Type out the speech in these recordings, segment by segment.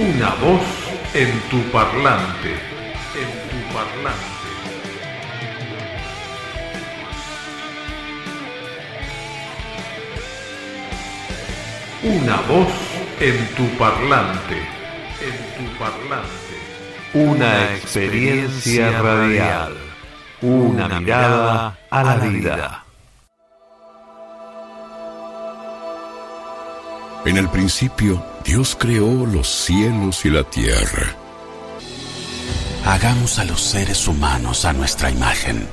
Una voz en tu parlante. En tu parlante. Una voz en tu parlante. En tu parlante. Una experiencia radial. Una mirada a la vida. En el principio, Dios creó los cielos y la tierra. Hagamos a los seres humanos a nuestra imagen,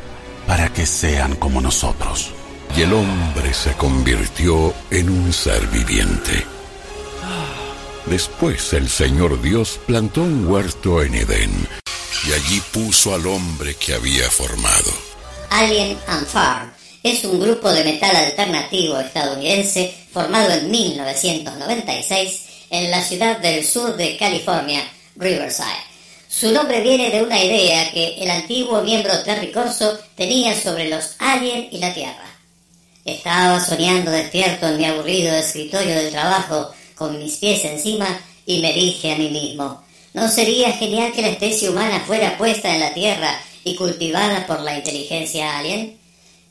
para que sean como nosotros. Y el hombre se convirtió en un ser viviente. Después el Señor Dios plantó un huerto en Edén, y allí puso al hombre que había formado. Alien and Farm es un grupo de metal alternativo estadounidense formado en 1996 en la ciudad del sur de California, Riverside. Su nombre viene de una idea que el antiguo miembro Terry Corso tenía sobre los aliens y la Tierra. Estaba soñando despierto en mi aburrido escritorio del trabajo con mis pies encima y me dije a mí mismo, ¿no sería genial que la especie humana fuera puesta en la Tierra y cultivada por la inteligencia alien?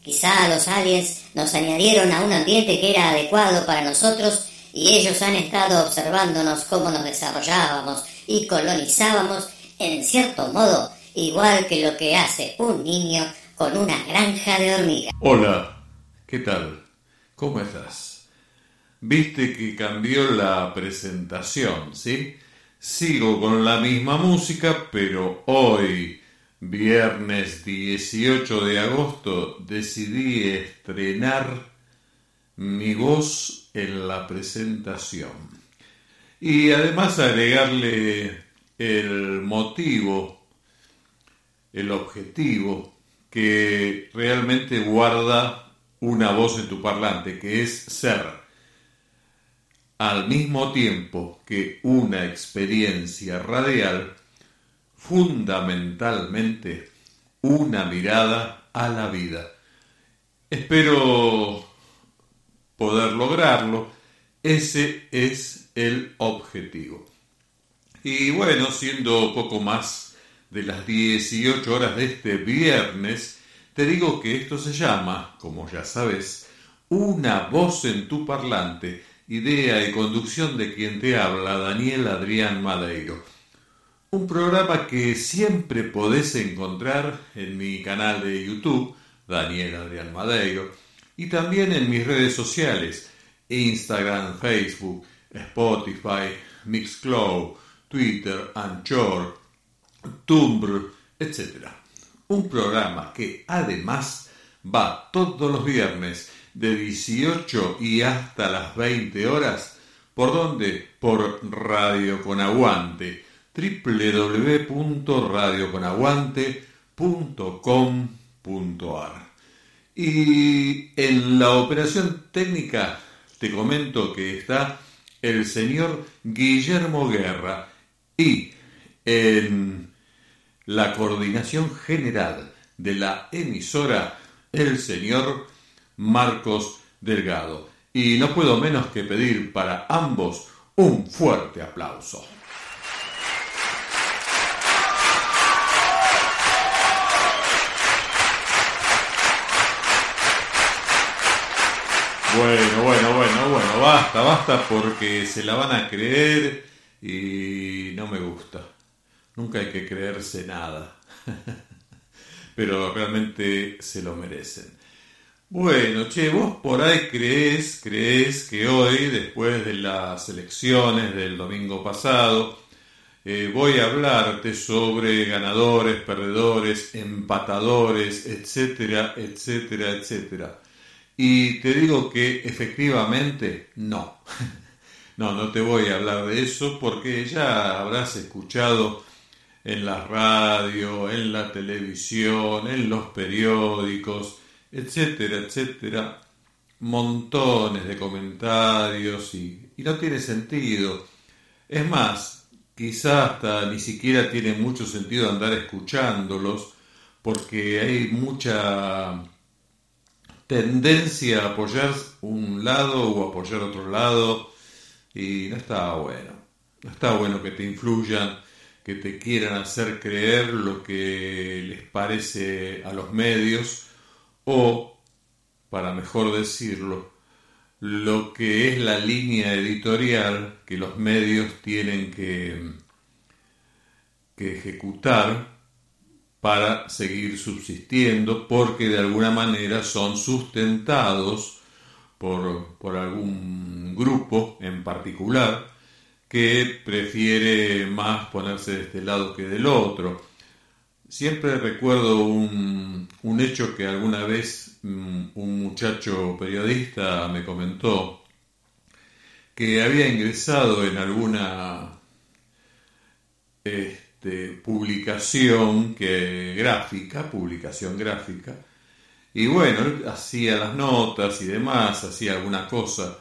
Quizá los aliens nos añadieron a un ambiente que era adecuado para nosotros y ellos han estado observándonos cómo nos desarrollábamos y colonizábamos en cierto modo igual que lo que hace un niño con una granja de hormigas. Hola, ¿qué tal? ¿Cómo estás? Viste que cambió la presentación, ¿sí? Sigo con la misma música, pero hoy Viernes 18 de agosto decidí estrenar mi voz en la presentación y además agregarle el motivo, el objetivo que realmente guarda una voz en tu parlante, que es ser al mismo tiempo que una experiencia radial, fundamentalmente una mirada a la vida. Espero poder lograrlo. Ese es el objetivo. Y bueno, siendo poco más de las 18 horas de este viernes, te digo que esto se llama, como ya sabes, una voz en tu parlante, idea y conducción de quien te habla, Daniel Adrián Madeiro un programa que siempre podés encontrar en mi canal de YouTube, Daniel Adrián Madeiro, y también en mis redes sociales, Instagram, Facebook, Spotify, Mixcloud, Twitter, Anchor, Tumblr, etc. Un programa que además va todos los viernes de 18 y hasta las 20 horas, ¿por donde Por Radio Con Aguante www.radioconaguante.com.ar. Y en la operación técnica te comento que está el señor Guillermo Guerra y en la coordinación general de la emisora el señor Marcos Delgado. Y no puedo menos que pedir para ambos un fuerte aplauso. Bueno, bueno, bueno, bueno, basta, basta porque se la van a creer y no me gusta. Nunca hay que creerse nada. Pero realmente se lo merecen. Bueno, che, vos por ahí crees, crees que hoy, después de las elecciones del domingo pasado, eh, voy a hablarte sobre ganadores, perdedores, empatadores, etcétera, etcétera, etcétera. Y te digo que efectivamente no. No, no te voy a hablar de eso porque ya habrás escuchado en la radio, en la televisión, en los periódicos, etcétera, etcétera, montones de comentarios y, y no tiene sentido. Es más, quizá hasta ni siquiera tiene mucho sentido andar escuchándolos porque hay mucha tendencia a apoyar un lado o apoyar otro lado y no estaba bueno. No está bueno que te influyan, que te quieran hacer creer lo que les parece a los medios o, para mejor decirlo, lo que es la línea editorial que los medios tienen que, que ejecutar para seguir subsistiendo porque de alguna manera son sustentados por, por algún grupo en particular que prefiere más ponerse de este lado que del otro. Siempre recuerdo un, un hecho que alguna vez mm, un muchacho periodista me comentó que había ingresado en alguna este, publicación que, gráfica, publicación gráfica, y bueno, él hacía las notas y demás, hacía alguna cosa,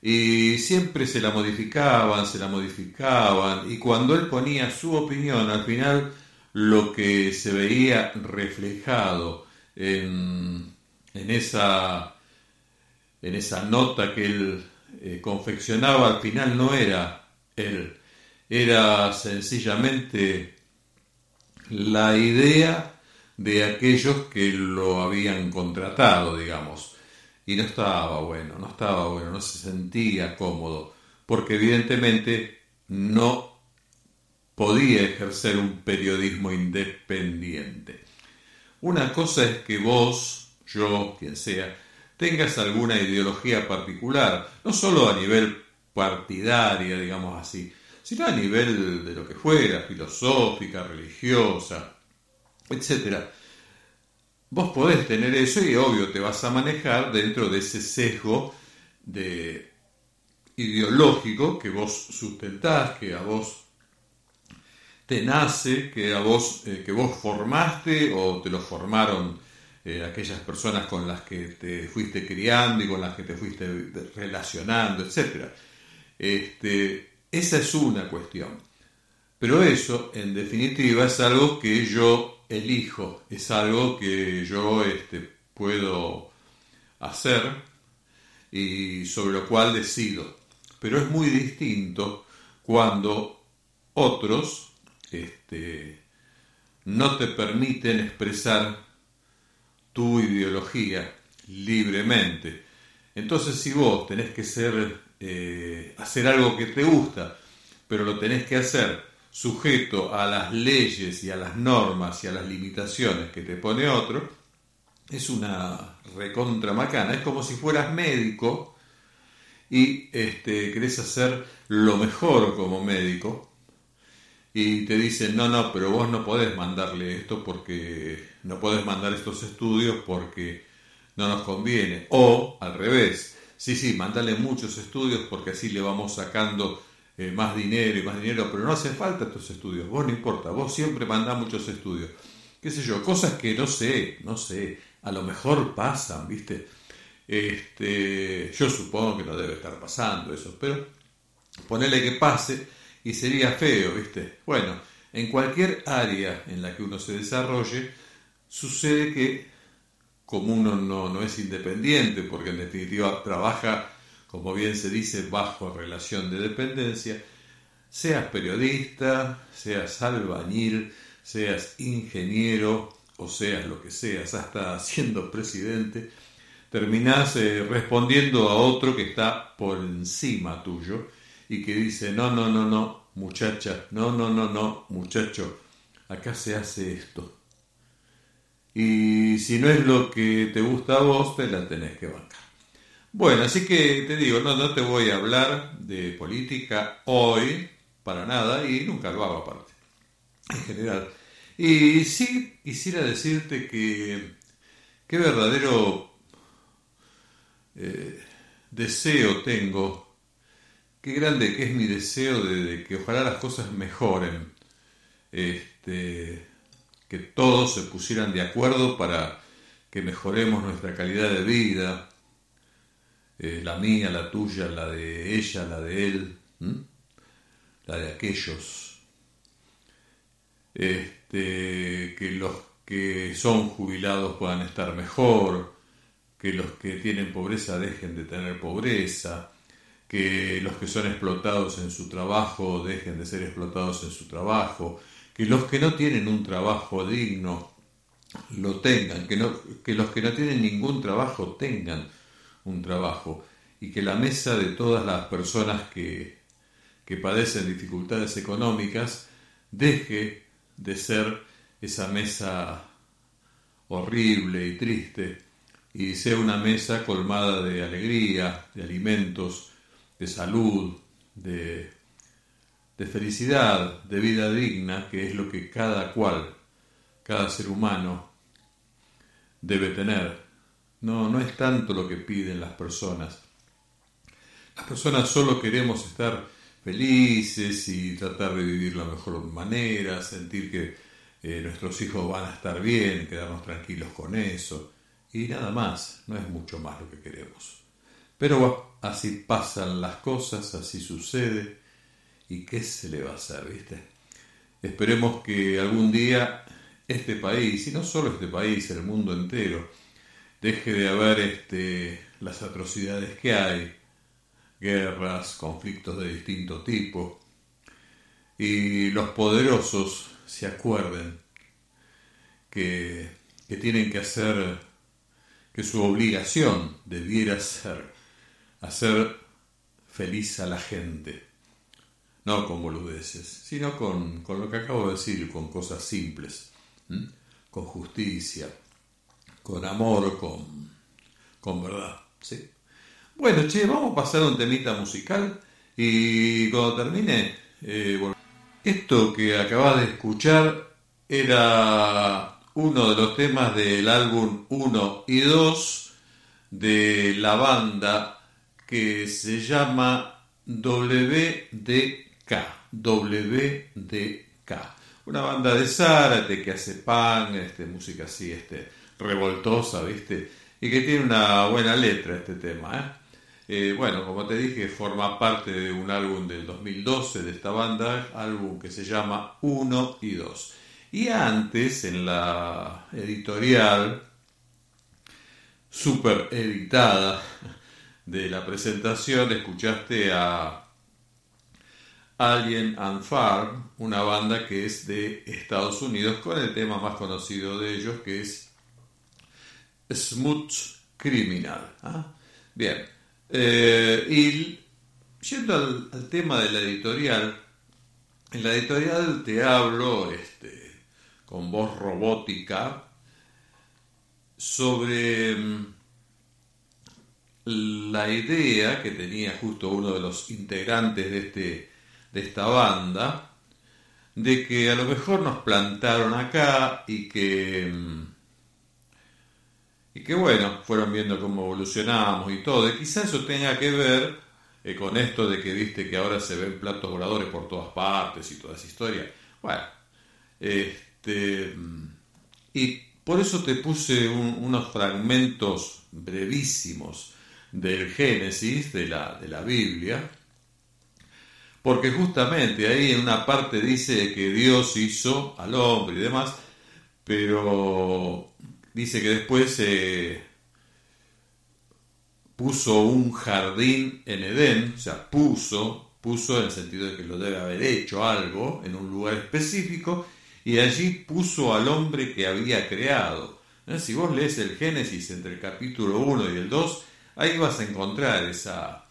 y siempre se la modificaban, se la modificaban, y cuando él ponía su opinión, al final lo que se veía reflejado en, en esa, en esa nota que él eh, confeccionaba, al final no era él, era sencillamente la idea de aquellos que lo habían contratado, digamos. Y no estaba bueno, no estaba bueno, no se sentía cómodo, porque evidentemente no podía ejercer un periodismo independiente. Una cosa es que vos, yo, quien sea, tengas alguna ideología particular, no solo a nivel partidaria, digamos así, sino a nivel de lo que fuera, filosófica, religiosa, etc. Vos podés tener eso y obvio te vas a manejar dentro de ese sesgo de ideológico que vos sustentás, que a vos te nace, que a vos, eh, que vos formaste o te lo formaron eh, aquellas personas con las que te fuiste criando y con las que te fuiste relacionando, etc. Este, esa es una cuestión. Pero eso, en definitiva, es algo que yo elijo, es algo que yo este, puedo hacer y sobre lo cual decido. Pero es muy distinto cuando otros este, no te permiten expresar tu ideología libremente. Entonces si vos tenés que ser eh, hacer algo que te gusta, pero lo tenés que hacer sujeto a las leyes y a las normas y a las limitaciones que te pone otro, es una recontra macana. Es como si fueras médico y este, querés hacer lo mejor como médico y te dicen, no, no, pero vos no podés mandarle esto porque no podés mandar estos estudios porque no nos conviene. O al revés, sí, sí, mandale muchos estudios porque así le vamos sacando eh, más dinero y más dinero, pero no hace falta estos estudios, vos no importa, vos siempre mandás muchos estudios. Qué sé yo, cosas que no sé, no sé, a lo mejor pasan, ¿viste? Este, yo supongo que no debe estar pasando eso, pero ponele que pase y sería feo, ¿viste? Bueno, en cualquier área en la que uno se desarrolle, sucede que como uno no, es independiente, porque en definitiva trabaja, como bien se dice, bajo relación de dependencia, seas periodista, seas albañil, seas ingeniero o seas lo que seas, hasta siendo presidente, terminás eh, respondiendo a otro que está por encima tuyo y que dice, no, no, no, no, muchacha, no, no, no, no, muchacho, acá se hace esto y si no es lo que te gusta a vos, te la tenés que bancar. Bueno, así que te digo, no, no te voy a hablar de política hoy, para nada, y nunca lo hago aparte, en general. Y sí quisiera decirte que qué verdadero eh, deseo tengo, qué grande que es mi deseo de, de que ojalá las cosas mejoren. Este, que todos se pusieran de acuerdo para que mejoremos nuestra calidad de vida, eh, la mía, la tuya, la de ella, la de él, la de aquellos. Este, que los que son jubilados puedan estar mejor, que los que tienen pobreza dejen de tener pobreza, que los que son explotados en su trabajo dejen de ser explotados en su trabajo, que los que no tienen un trabajo digno lo tengan, que, no, que los que no tienen ningún trabajo tengan un trabajo y que la mesa de todas las personas que, que padecen dificultades económicas deje de ser esa mesa horrible y triste y sea una mesa colmada de alegría, de alimentos, de salud, de, de felicidad, de vida digna, que es lo que cada cual, cada ser humano debe tener. No, no es tanto lo que piden las personas. Las personas solo queremos estar felices y tratar de vivir la mejor manera, sentir que eh, nuestros hijos van a estar bien, quedarnos tranquilos con eso. Y nada más, no es mucho más lo que queremos. Pero así pasan las cosas, así sucede. ¿Y qué se le va a hacer, viste? Esperemos que algún día este país, y no solo este país, el mundo entero, deje de haber este, las atrocidades que hay, guerras, conflictos de distinto tipo, y los poderosos se acuerden que, que tienen que hacer, que su obligación debiera ser hacer feliz a la gente. No con boludeces, sino con, con lo que acabo de decir, con cosas simples, con justicia, con amor, con, con verdad. ¿sí? Bueno, che, vamos a pasar a un temita musical y cuando termine, eh, esto que acabas de escuchar era uno de los temas del álbum 1 y 2 de la banda que se llama WDK. WDK. Una banda de Zárate que hace pan, este, música así, este, revoltosa, ¿viste? Y que tiene una buena letra este tema, ¿eh? Eh, bueno, como te dije, forma parte de un álbum del 2012 de esta banda, álbum que se llama 1 y 2. Y antes, en la editorial super editada de la presentación escuchaste a Alien and Farm, una banda que es de Estados Unidos, con el tema más conocido de ellos que es Smooth Criminal. ¿ah? Bien, eh, y yendo al, tema de la editorial, en la editorial te hablo este, con voz robótica sobre mm, la idea que tenía justo uno de los integrantes de, este, de esta banda, de que a lo mejor nos plantaron acá y que, mm, y que bueno, fueron viendo cómo evolucionamos y todo, y quizás eso tenga que ver eh, con esto de que viste que ahora se ven platos voladores por todas partes y toda esa historia. Bueno, este, mm, y por eso te puse unos fragmentos brevísimos del Génesis, de la, de la Biblia, porque justamente ahí en una parte dice que Dios hizo al hombre y demás, pero dice que después puso un jardín en Edén, o sea, puso, puso en el sentido de que lo debe haber hecho algo en un lugar específico, y allí puso al hombre que había creado. ¿Eh? Si vos lees el Génesis entre el capítulo 1 y el 2, Ahí vas a encontrar esa,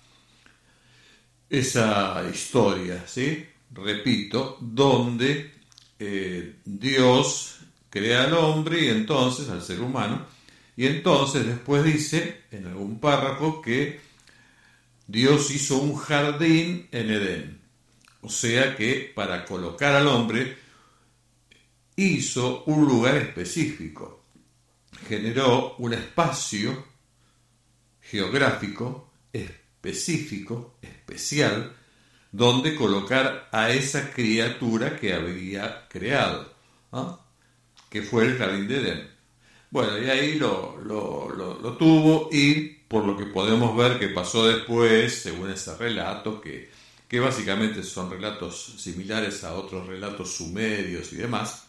esa historia, ¿sí? Repito, donde eh, Dios crea al hombre y entonces al ser humano, y entonces después dice en algún párrafo que Dios hizo un jardín en Edén. O sea que para colocar al hombre hizo un lugar específico, generó un espacio geográfico, específico, especial, donde colocar a esa criatura que había creado, que fue el jardín de Edén. Bueno, y ahí lo, lo, tuvo y por lo que podemos ver que pasó después, según ese relato, que, que básicamente son relatos similares a otros relatos sumerios y demás,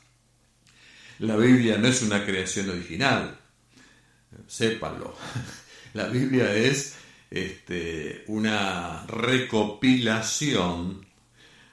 la Biblia no es una creación original, sépanlo. La Biblia es este, una recopilación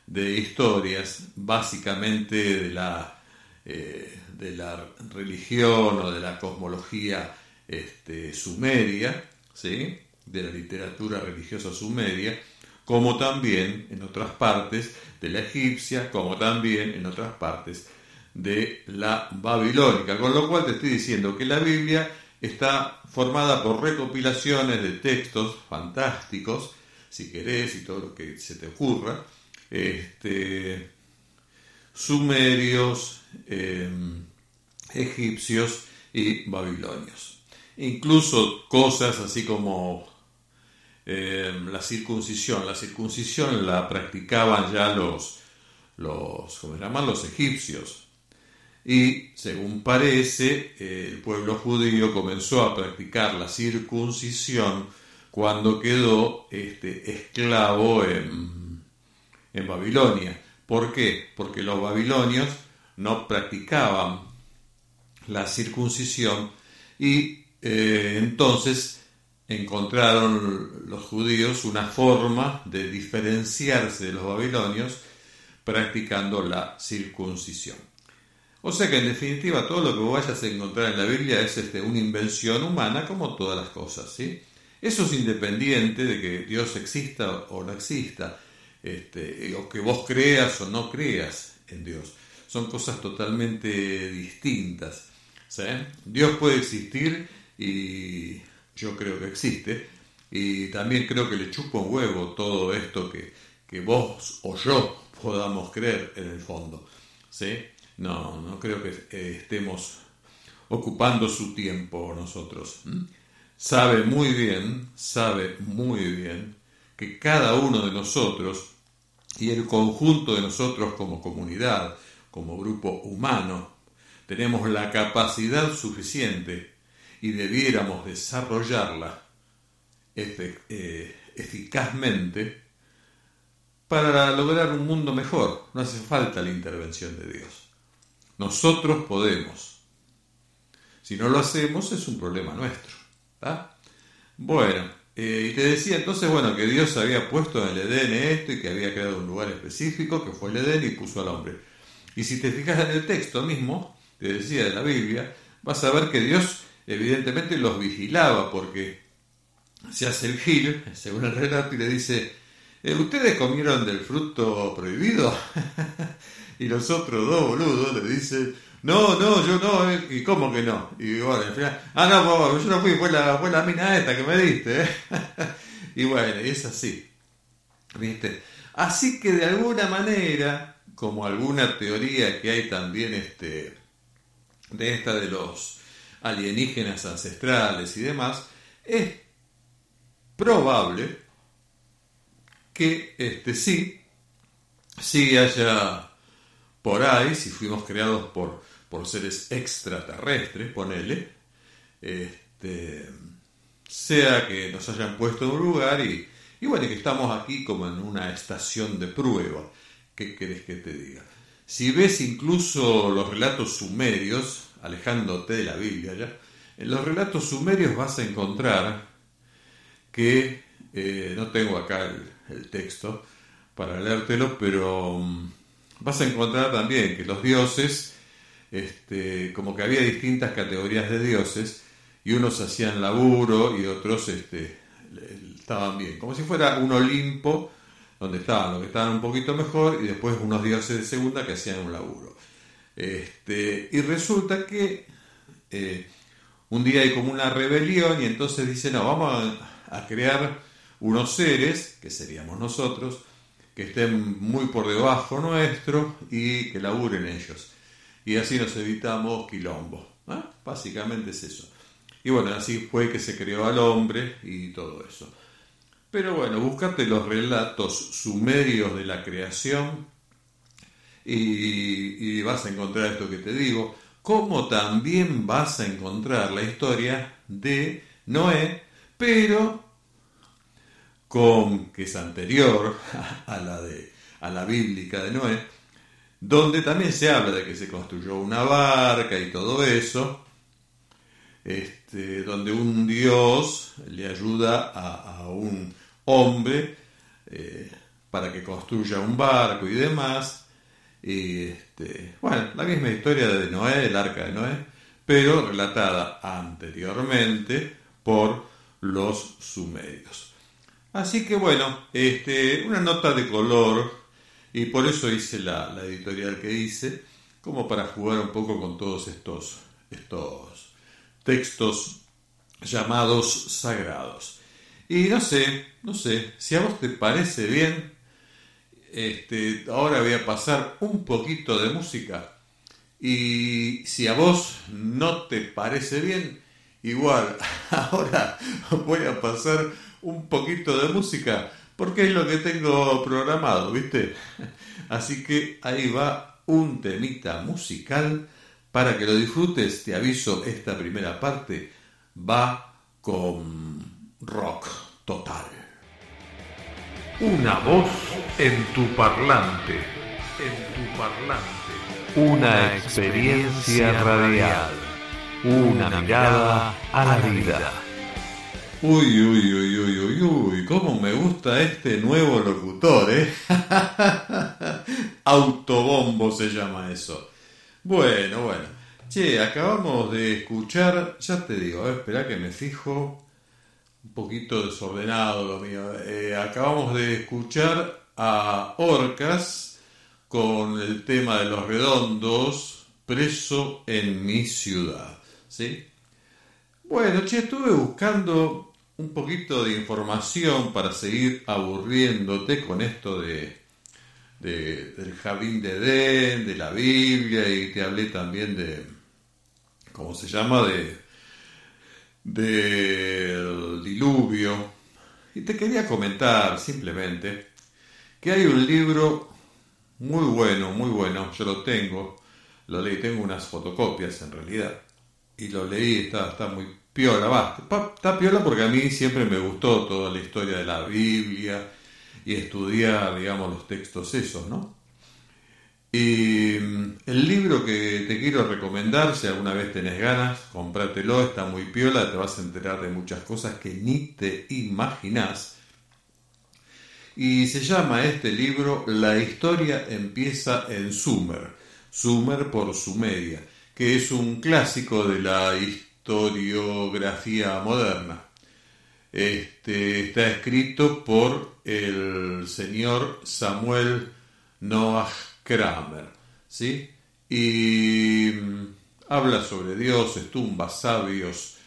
de historias básicamente de la, eh, de la religión o de la cosmología este, sumeria, ¿sí? de la literatura religiosa sumeria, como también en otras partes de la egipcia, como también en otras partes de la babilónica. Con lo cual te estoy diciendo que la Biblia está formada por recopilaciones de textos fantásticos, si querés, y todo lo que se te ocurra, este, sumerios, em, egipcios y babilonios. Incluso cosas así como em, la circuncisión. La circuncisión la practicaban ya los, los, ¿cómo se llaman? los egipcios. Y según parece, el pueblo judío comenzó a practicar la circuncisión cuando quedó este, esclavo en, Babilonia. ¿Por qué? Porque los babilonios no practicaban la circuncisión y eh, entonces encontraron los judíos una forma de diferenciarse de los babilonios practicando la circuncisión. O sea que en definitiva todo lo que vos vayas a encontrar en la Biblia es este, una invención humana como todas las cosas. ¿sí? Eso es independiente de que Dios exista o no exista, este, o que vos creas o no creas en Dios. Son cosas totalmente distintas. Dios puede existir y yo creo que existe. Y también creo que le chupa un huevo todo esto que, que vos o yo podamos creer en el fondo. ¿sí? No, no creo que eh, estemos ocupando su tiempo nosotros. Sabe muy bien, sabe muy bien que cada uno de nosotros y el conjunto de nosotros como comunidad, como grupo humano, tenemos la capacidad suficiente y debiéramos desarrollarla eh, eficazmente para lograr un mundo mejor. No hace falta la intervención de Dios. Nosotros podemos. Si no lo hacemos es un problema nuestro. Bueno, eh, y te decía entonces, bueno, que Dios había puesto en el Edén esto y que había creado un lugar específico, que fue el Edén, y puso al hombre. Y si te fijas en el texto mismo, te decía de la Biblia, vas a ver que Dios evidentemente los vigilaba, porque se hace el gil, según el relato, y le dice, eh, ¿ustedes comieron del fruto prohibido? y los otros dos boludos le dicen, no, no, yo no, eh, ¿y cómo que no? Y bueno, al final, ah, no, yo no fui, fue la, fue la mina esta que me diste. ¿eh? y bueno, y es así, ¿viste? Así que de alguna manera, como alguna teoría que hay también este, de esta de los alienígenas ancestrales y demás, es probable que este sí, sí haya por ahí, si fuimos creados por, por seres extraterrestres, ponele, este, sea que nos hayan puesto en un lugar y, y bueno, que estamos aquí como en una estación de prueba. ¿Qué querés que te diga? Si ves incluso los relatos sumerios, alejándote de la Biblia ya, en los relatos sumerios vas a encontrar que, eh, no tengo acá el, texto para leértelo, pero mm, vas a encontrar también que los dioses, este, como que había distintas categorías de dioses, y unos hacían laburo y otros este, estaban bien, como si fuera un Olimpo donde estaban los que estaban un poquito mejor y después unos dioses de segunda que hacían un laburo. Este, y resulta que eh, un día hay como una rebelión y entonces dicen, no, vamos a, a crear unos seres, que seríamos nosotros, que estén muy por debajo nuestro y que laburen ellos. Y así nos evitamos quilombo. Básicamente es eso. Y bueno, así fue que se creó al hombre y todo eso. Pero bueno, búscate los relatos sumerios de la creación y, y vas a encontrar esto que te digo, como también vas a encontrar la historia de Noé, pero con, que es anterior a la, de, a la bíblica de Noé, donde también se habla de que se construyó una barca y todo eso, este, donde un dios le ayuda a, un hombre eh, para que construya un barco y demás. Y este, bueno, la misma historia de Noé, el arca de Noé, pero relatada anteriormente por los sumerios. Así que bueno, este, una nota de color, y por eso hice la, editorial que hice, como para jugar un poco con todos estos, estos textos llamados sagrados. Y no sé, no sé, si a vos te parece bien, este, ahora voy a pasar un poquito de música. Y si a vos no te parece bien, igual, ahora voy a pasar un poquito de música, porque es lo que tengo programado, ¿viste? Así que ahí va un temita musical para que lo disfrutes, te aviso, esta primera parte va con rock total. Una voz en tu parlante, en tu parlante. Una experiencia radial, una mirada a la vida. Uy, uy, uy, uy, uy, uy, cómo me gusta este nuevo locutor, ¿eh? Autobombo se llama eso. Bueno, bueno. Che, acabamos de escuchar, ya te digo, espera que me fijo, un poquito desordenado lo mío. Eh, acabamos de escuchar a Orcas con el tema de los redondos, preso en mi ciudad. ¿Sí? Bueno, che, estuve buscando un poquito de información para seguir aburriéndote con esto de del jardín de Edén, de la Biblia, y te hablé también de, ¿cómo se llama?, de del diluvio. Y te quería comentar simplemente que hay un libro muy bueno, muy bueno, yo lo tengo, lo leí, tengo unas fotocopias en realidad, y lo leí, está, está muy piola, va, está piola porque a mí siempre me gustó toda la historia de la Biblia, y estudiar, digamos, los textos esos, ¿no? Y mm, el libro que te quiero recomendar, si alguna vez tenés ganas, comprátelo, está muy piola, te vas a enterar de muchas cosas que ni te imaginás. Y se llama este libro La historia empieza en Sumer, Sumer por Sumeria, que es un clásico de la historiografía moderna. Este, está escrito por el señor Samuel Noah Kramer, ¿sí? Y mm, habla sobre dioses, tumbas, sabios,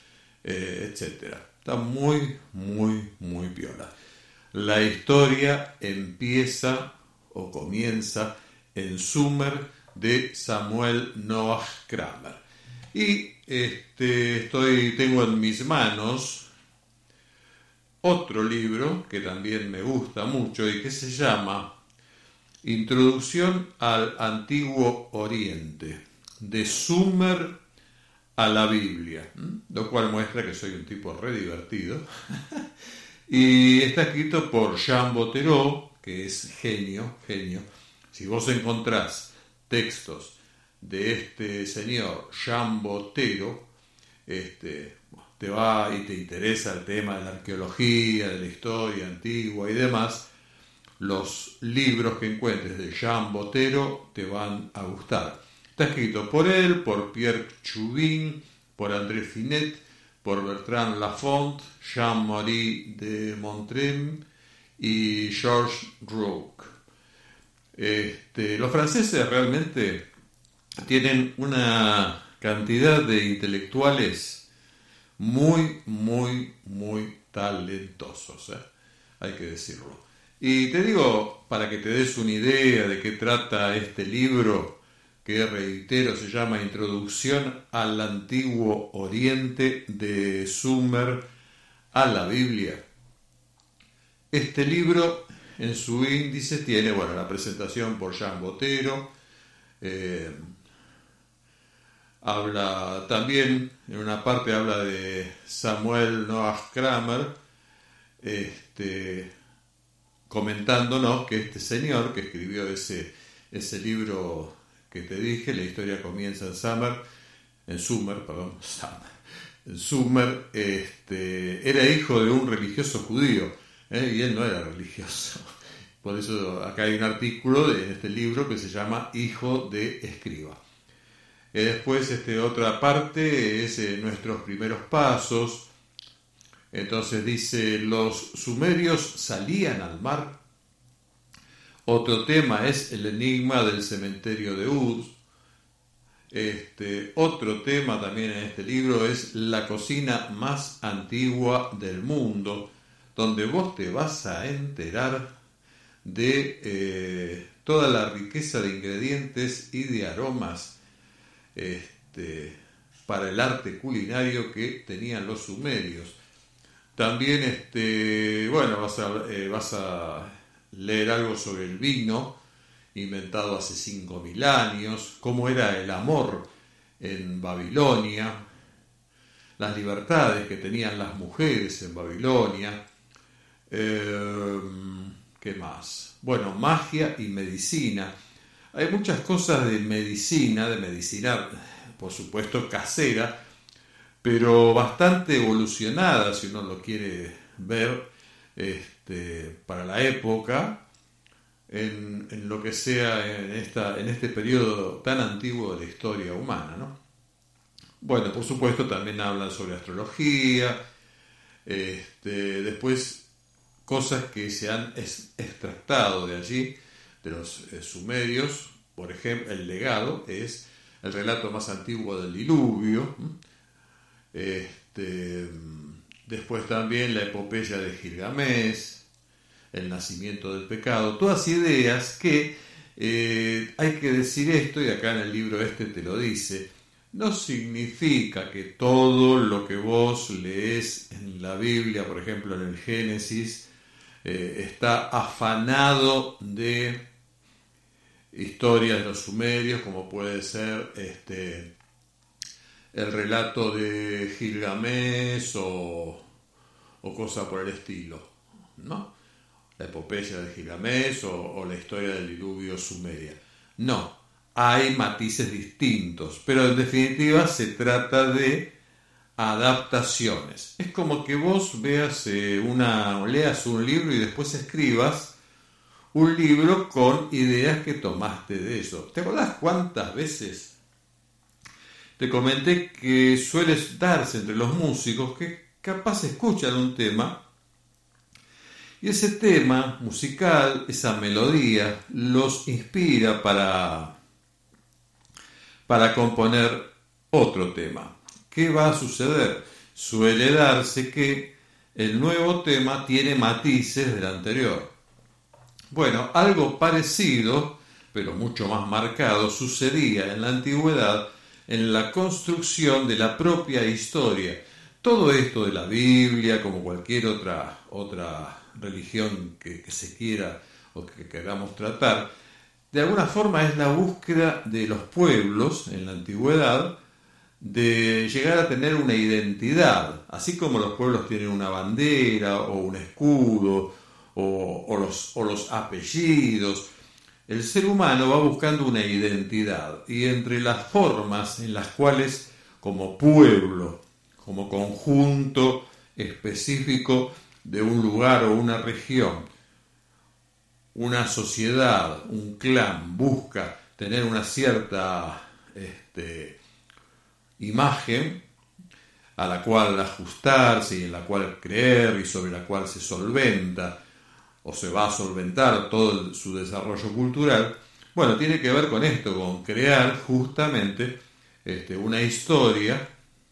eh, etc. Está muy, muy, muy piola. La historia empieza o comienza en Sumer de Samuel Noah Kramer. Y este, estoy, tengo en mis manos otro libro que también me gusta mucho y que se llama Introducción al Antiguo Oriente, de Sumer a la Biblia, lo cual muestra que soy un tipo re divertido. y está escrito por Jean Bottero, que es genio, genio. Si vos encontrás textos de este señor Jean Botero, este, te va y te interesa el tema de la arqueología, de la historia antigua y demás, los libros que encuentres de Jean Botero te van a gustar. Está escrito por él, por Pierre Chubin, por André Finet, por Bertrand Lafont, Jean-Marie de Montrem y Georges Roque. Este, los franceses realmente tienen una cantidad de intelectuales muy, muy, muy talentosos, ¿eh? hay que decirlo. Y te digo, para que te des una idea de qué trata este libro, que reitero se llama Introducción al Antiguo Oriente de Sumer a la Biblia. Este libro en su índice tiene, bueno, la presentación por Jean Botero, eh, habla también, en una parte habla de Samuel Noah Kramer, este, comentándonos que este señor que escribió ese, ese libro que te dije, la historia comienza en Summer, en Sumer, perdón, Sumer este, era hijo de un religioso judío ¿eh? y él no era religioso. Por eso acá hay un artículo en este libro que se llama Hijo de Escriba. Y después, este, otra parte es eh, nuestros primeros pasos. Entonces dice, los sumerios salían al mar. Otro tema es el enigma del cementerio de Uz. Este, otro tema también en este libro es la cocina más antigua del mundo, donde vos te vas a enterar de eh, toda la riqueza de ingredientes y de aromas este, para el arte culinario que tenían los sumerios. También, este, bueno, vas a, eh, vas a leer algo sobre el vino, inventado hace 5.000 años, cómo era el amor en Babilonia, las libertades que tenían las mujeres en Babilonia, eh, ¿qué más? Bueno, magia y medicina. Hay muchas cosas de medicina, de medicina, por supuesto, casera, pero bastante evolucionada, si uno lo quiere ver, este, para la época, en, lo que sea en, esta, en este periodo tan antiguo de la historia humana. ¿no? Bueno, por supuesto también hablan sobre astrología, este, después cosas que se han extractado de allí, de los eh, sumerios, por ejemplo, el legado es el relato más antiguo del diluvio, este, después también la epopeya de Gilgamesh, el nacimiento del pecado, todas ideas que eh, hay que decir esto, y acá en el libro este te lo dice, no significa que todo lo que vos lees en la Biblia, por ejemplo en el Génesis, eh, está afanado de historias de los sumerios, como puede ser este, el relato de Gilgamesh o, o cosa por el estilo, ¿no? la epopeya de Gilgamesh o, la historia del diluvio sumeria. No, hay matices distintos, pero en definitiva se trata de adaptaciones. Es como que vos veas eh, una, leas un libro y después escribas un libro con ideas que tomaste de eso. ¿Te acordás cuántas veces te comenté que sueles darse entre los músicos que capaz escuchan un tema y ese tema musical, esa melodía, los inspira para, para componer otro tema. ¿Qué va a suceder? Suele darse que el nuevo tema tiene matices del anterior. Bueno, algo parecido, pero mucho más marcado, sucedía en la antigüedad en la construcción de la propia historia. Todo esto de la Biblia, como cualquier otra, otra religión que, se quiera o que queramos tratar, de alguna forma es la búsqueda de los pueblos en la antigüedad de llegar a tener una identidad, así como los pueblos tienen una bandera o un escudo o, los, o los apellidos, el ser humano va buscando una identidad y entre las formas en las cuales como pueblo, como conjunto específico de un lugar o una región, una sociedad, un clan busca tener una cierta este, imagen a la cual ajustarse y en la cual creer y sobre la cual se solventa o se va a solventar todo su desarrollo cultural, bueno, tiene que ver con esto, con crear justamente este, una historia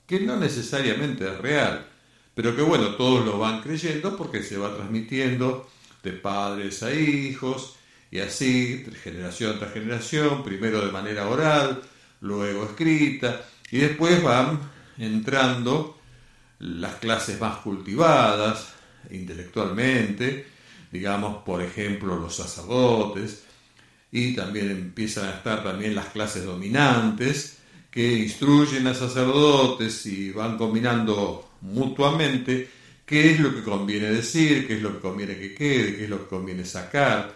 que no necesariamente es real, pero que bueno, todos lo van creyendo porque se va transmitiendo de padres a hijos y así, generación tras generación, primero de manera oral, luego escrita, y después van entrando las clases más cultivadas intelectualmente, digamos, por ejemplo, los sacerdotes, y también empiezan a estar también las clases dominantes que instruyen a sacerdotes y van combinando mutuamente qué es lo que conviene decir, qué es lo que conviene que quede, qué es lo que conviene sacar.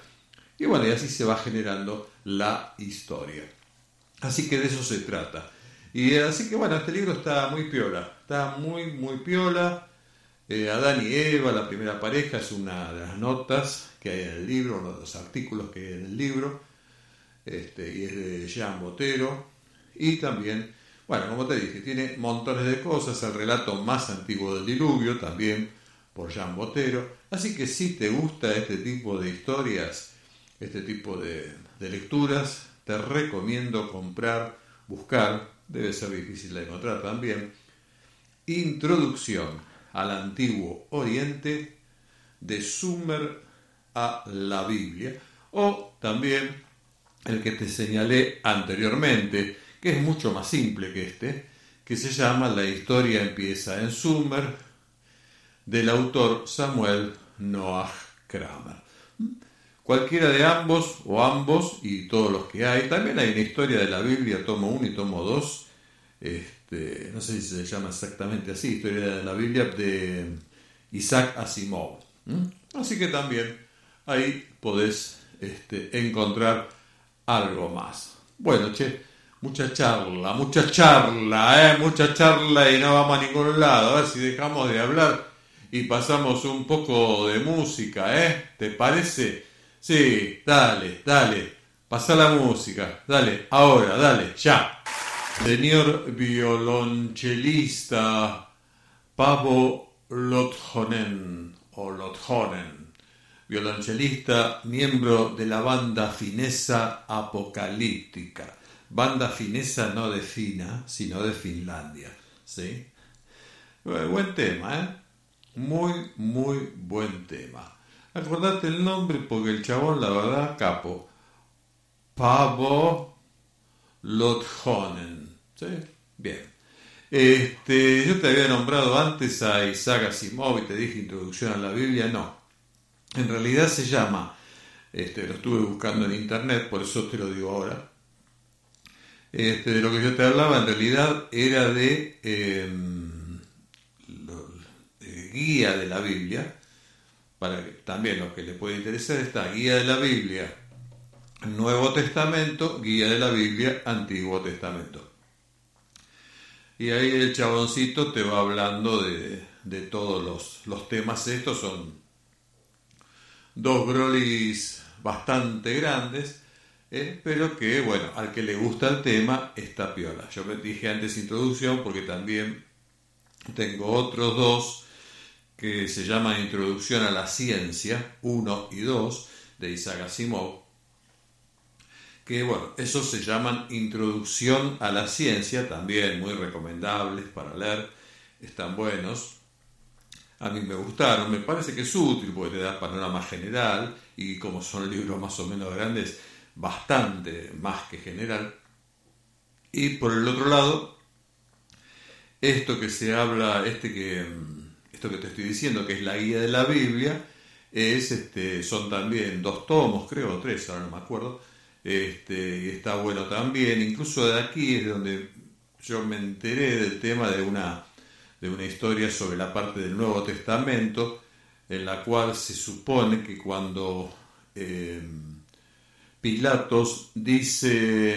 Y bueno, y así se va generando la historia. Así que de eso se trata. Y así que bueno, este libro está muy piola, está muy, muy piola. Eh, Adán y Eva, la primera pareja, es una de las notas que hay en el libro, uno de los artículos que hay en el libro, este, y es de Jean Botero. Y también, bueno, como te dije, tiene montones de cosas, el relato más antiguo del diluvio, también por Jean Botero. Así que si te gusta este tipo de historias, este tipo de, de lecturas, te recomiendo comprar, buscar, debe ser difícil de encontrar también, Introducción al Antiguo Oriente de Sumer a la Biblia, o también el que te señalé anteriormente, que es mucho más simple que este, que se llama La historia empieza en Sumer, del autor Samuel Noah Kramer. Cualquiera de ambos o ambos y todos los que hay. También hay una historia de la Biblia, tomo 1 y tomo 2. Este, no sé si se llama exactamente así, historia de la Biblia de Isaac Asimov. Así que también ahí podés este, encontrar algo más. Bueno, che, mucha charla, mucha charla, ¿eh? mucha charla y no vamos a ningún lado. A ver si dejamos de hablar y pasamos un poco de música, ¿eh? ¿Te parece? Sí, dale, dale. Pasa la música. Dale, ahora, dale, ya. Señor violonchelista Pavo Lothonen o Lothonen, violonchelista, miembro de la banda finesa apocalíptica. Banda finesa no de Fina, sino de Finlandia. ¿sí? Buen tema, ¿eh? Muy, muy buen tema. Acordate el nombre porque el chabón, la verdad, capo. Pavo Lothonen. ¿Sí? Bien. Este, yo te había nombrado antes a Isaac Asimov y te dije introducción a la Biblia. No. En realidad se llama, este, lo estuve buscando en internet, por eso te lo digo ahora. Este, de lo que yo te hablaba en realidad era de, em, guía de la Biblia para también los que les puede interesar está Guía de la Biblia Nuevo Testamento, Guía de la Biblia Antiguo Testamento. Y ahí el chaboncito te va hablando de, de todos los, los, temas. Estos son dos brolis bastante grandes, eh, pero que, bueno, al que le gusta el tema está piola. Yo me dije antes introducción porque también tengo otros dos que se llama Introducción a la Ciencia 1 y 2 de Isaac Asimov, que bueno, esos se llaman Introducción a la Ciencia, también muy recomendables para leer, están buenos. A mí me gustaron, me parece que es útil porque te da panorama general y como son libros más o menos grandes, bastante más que general. Y por el otro lado, esto que se habla, este que mm, que te estoy diciendo, que es la guía de la Biblia, es, este, son también dos tomos, creo, tres, ahora no me acuerdo, este, y está bueno también, incluso de aquí es donde yo me enteré del tema de una, de una historia sobre la parte del Nuevo Testamento, en la cual se supone que cuando eh, Pilatos dice,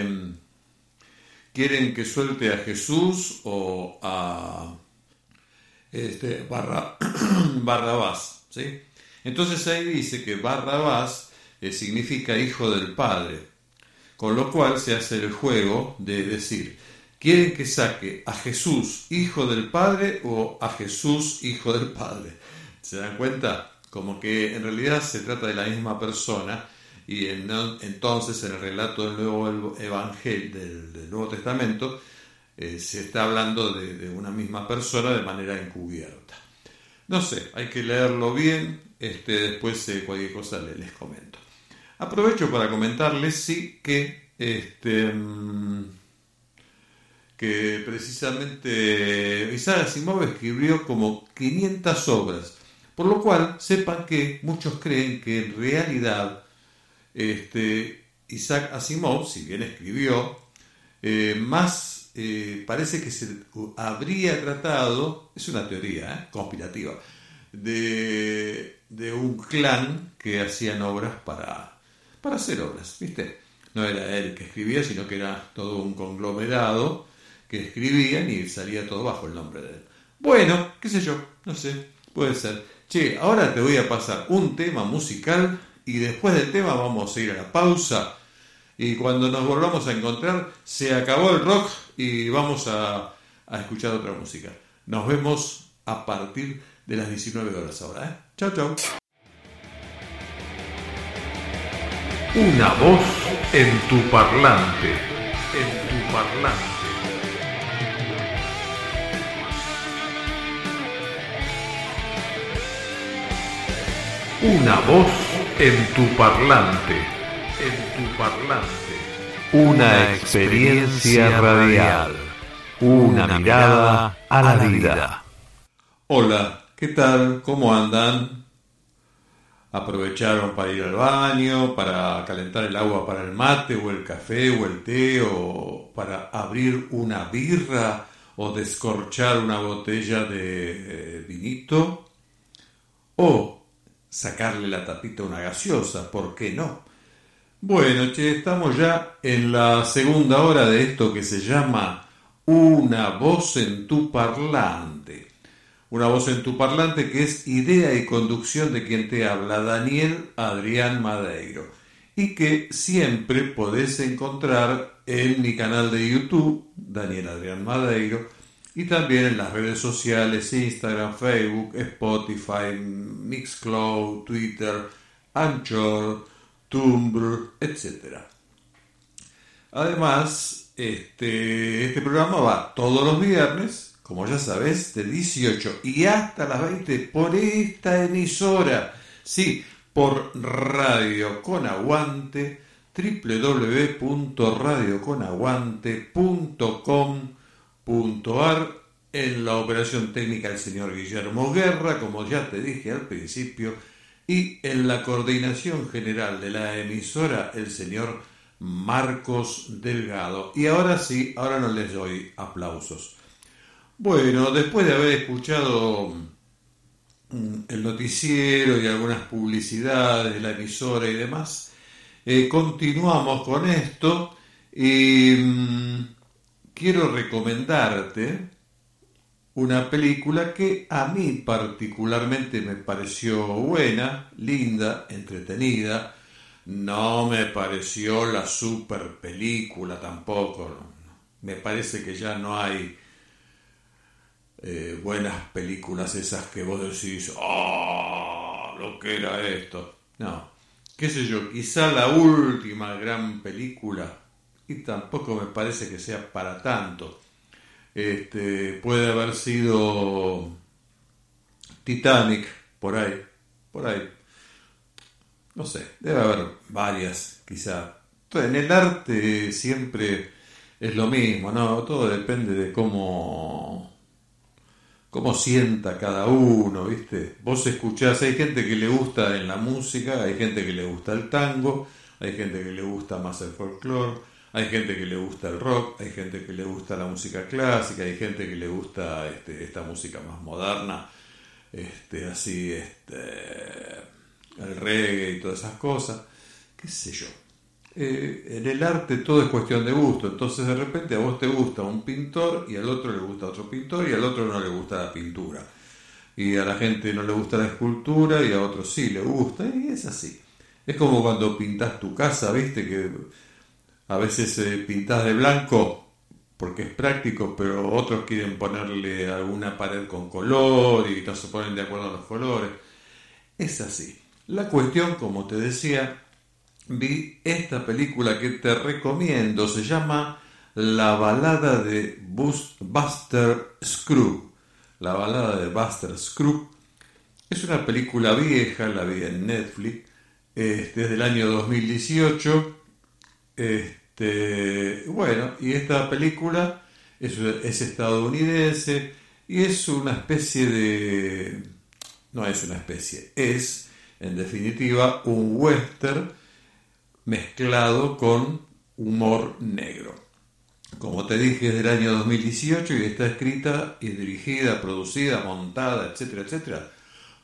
¿quieren que suelte a Jesús o a este, barra, Barrabás. ¿sí? Entonces ahí dice que Barrabás eh, significa hijo del Padre, con lo cual se hace el juego de decir, ¿quieren que saque a Jesús hijo del Padre o a Jesús hijo del Padre? ¿Se dan cuenta? Como que en realidad se trata de la misma persona y entonces en el relato del nuevo evangelio del Nuevo Testamento eh, se está hablando de, una misma persona de manera encubierta. No sé, hay que leerlo bien, este, después eh, cualquier cosa les, comento. Aprovecho para comentarles, sí, que, este, mm, que precisamente Isaac Asimov escribió como 500 obras, por lo cual sepan que muchos creen que en realidad este, Isaac Asimov, si bien escribió, eh, más eh, parece que se habría tratado, es una teoría ¿eh? conspirativa, de, un clan que hacían obras para, para hacer obras, ¿viste? No era él que escribía, sino que era todo un conglomerado que escribían y salía todo bajo el nombre de él. Bueno, qué sé yo, no sé, puede ser. Che, ahora te voy a pasar un tema musical y después del tema vamos a ir a la pausa y cuando nos volvamos a encontrar se acabó el rock y vamos a, a escuchar otra música. Nos vemos a partir de las 19 horas ahora. ¿eh? Chao, chao. Una voz en tu parlante. En tu parlante. Una voz en tu parlante. En tu parlante. Una experiencia radial. Una mirada a la vida. Hola, ¿qué tal? ¿Cómo andan? ¿Aprovecharon para ir al baño, para calentar el agua para el mate o el café o el té o para abrir una birra o descorchar una botella de eh, vinito? ¿O sacarle la tapita a una gaseosa? ¿Por qué no? Bueno, che, estamos ya en la segunda hora de esto que se llama Una voz en tu parlante. Una voz en tu parlante que es idea y conducción de quien te habla, Daniel Adrián Madeiro, y que siempre podés encontrar en mi canal de YouTube, Daniel Adrián Madeiro, y también en las redes sociales, Instagram, Facebook, Spotify, Mixcloud, Twitter, Anchor, Tumblr, etc. Además, este, este programa va todos los viernes como ya sabes, de 18 y hasta las 20 por esta emisora. Sí, por Radio Con Aguante, www.radioconaguante.com.ar en la operación técnica el señor Guillermo Guerra, como ya te dije al principio, y en la coordinación general de la emisora el señor Marcos Delgado. Y ahora sí, ahora no les doy aplausos. Bueno, después de haber escuchado mm, el noticiero y algunas publicidades de la emisora y demás, eh, continuamos con esto y mm, quiero recomendarte una película que a mí particularmente me pareció buena, linda, entretenida. No me pareció la super película tampoco. Me parece que ya no hay eh, buenas películas esas que vos decís, ¡oh! Lo que era esto. No, qué sé yo, quizá la última gran película, y tampoco me parece que sea para tanto, este, puede haber sido Titanic, por ahí, por ahí. No sé, debe haber varias, quizá. En el arte siempre es lo mismo, ¿no? Todo depende de cómo cómo sienta cada uno, ¿viste? Vos escuchás, hay gente que le gusta en la música, hay gente que le gusta el tango, hay gente que le gusta más el folclore, hay gente que le gusta el rock, hay gente que le gusta la música clásica, hay gente que le gusta este, esta música más moderna, este, así, este, el reggae y todas esas cosas, qué sé yo. Eh, en el arte todo es cuestión de gusto, entonces de repente a vos te gusta un pintor y al otro le gusta otro pintor y al otro no le gusta la pintura. Y a la gente no le gusta la escultura y a otros sí le gusta y es así. Es como cuando pintas tu casa, viste que a veces eh, de blanco porque es práctico, pero otros quieren ponerle alguna pared con color y no se ponen de acuerdo a los colores. Es así. La cuestión, como te decía, vi esta película que te recomiendo, se llama La balada de Buster Scrooge. La balada de Buster Scrooge. Es una película vieja, la vi en Netflix, este, desde el año 2018. Este, bueno, y esta película es, es estadounidense y es una especie de... No es una especie, es en definitiva un western mezclado con humor negro. Como te dije, es del año 2018 y está escrita y dirigida, producida, montada, etcétera, etcétera,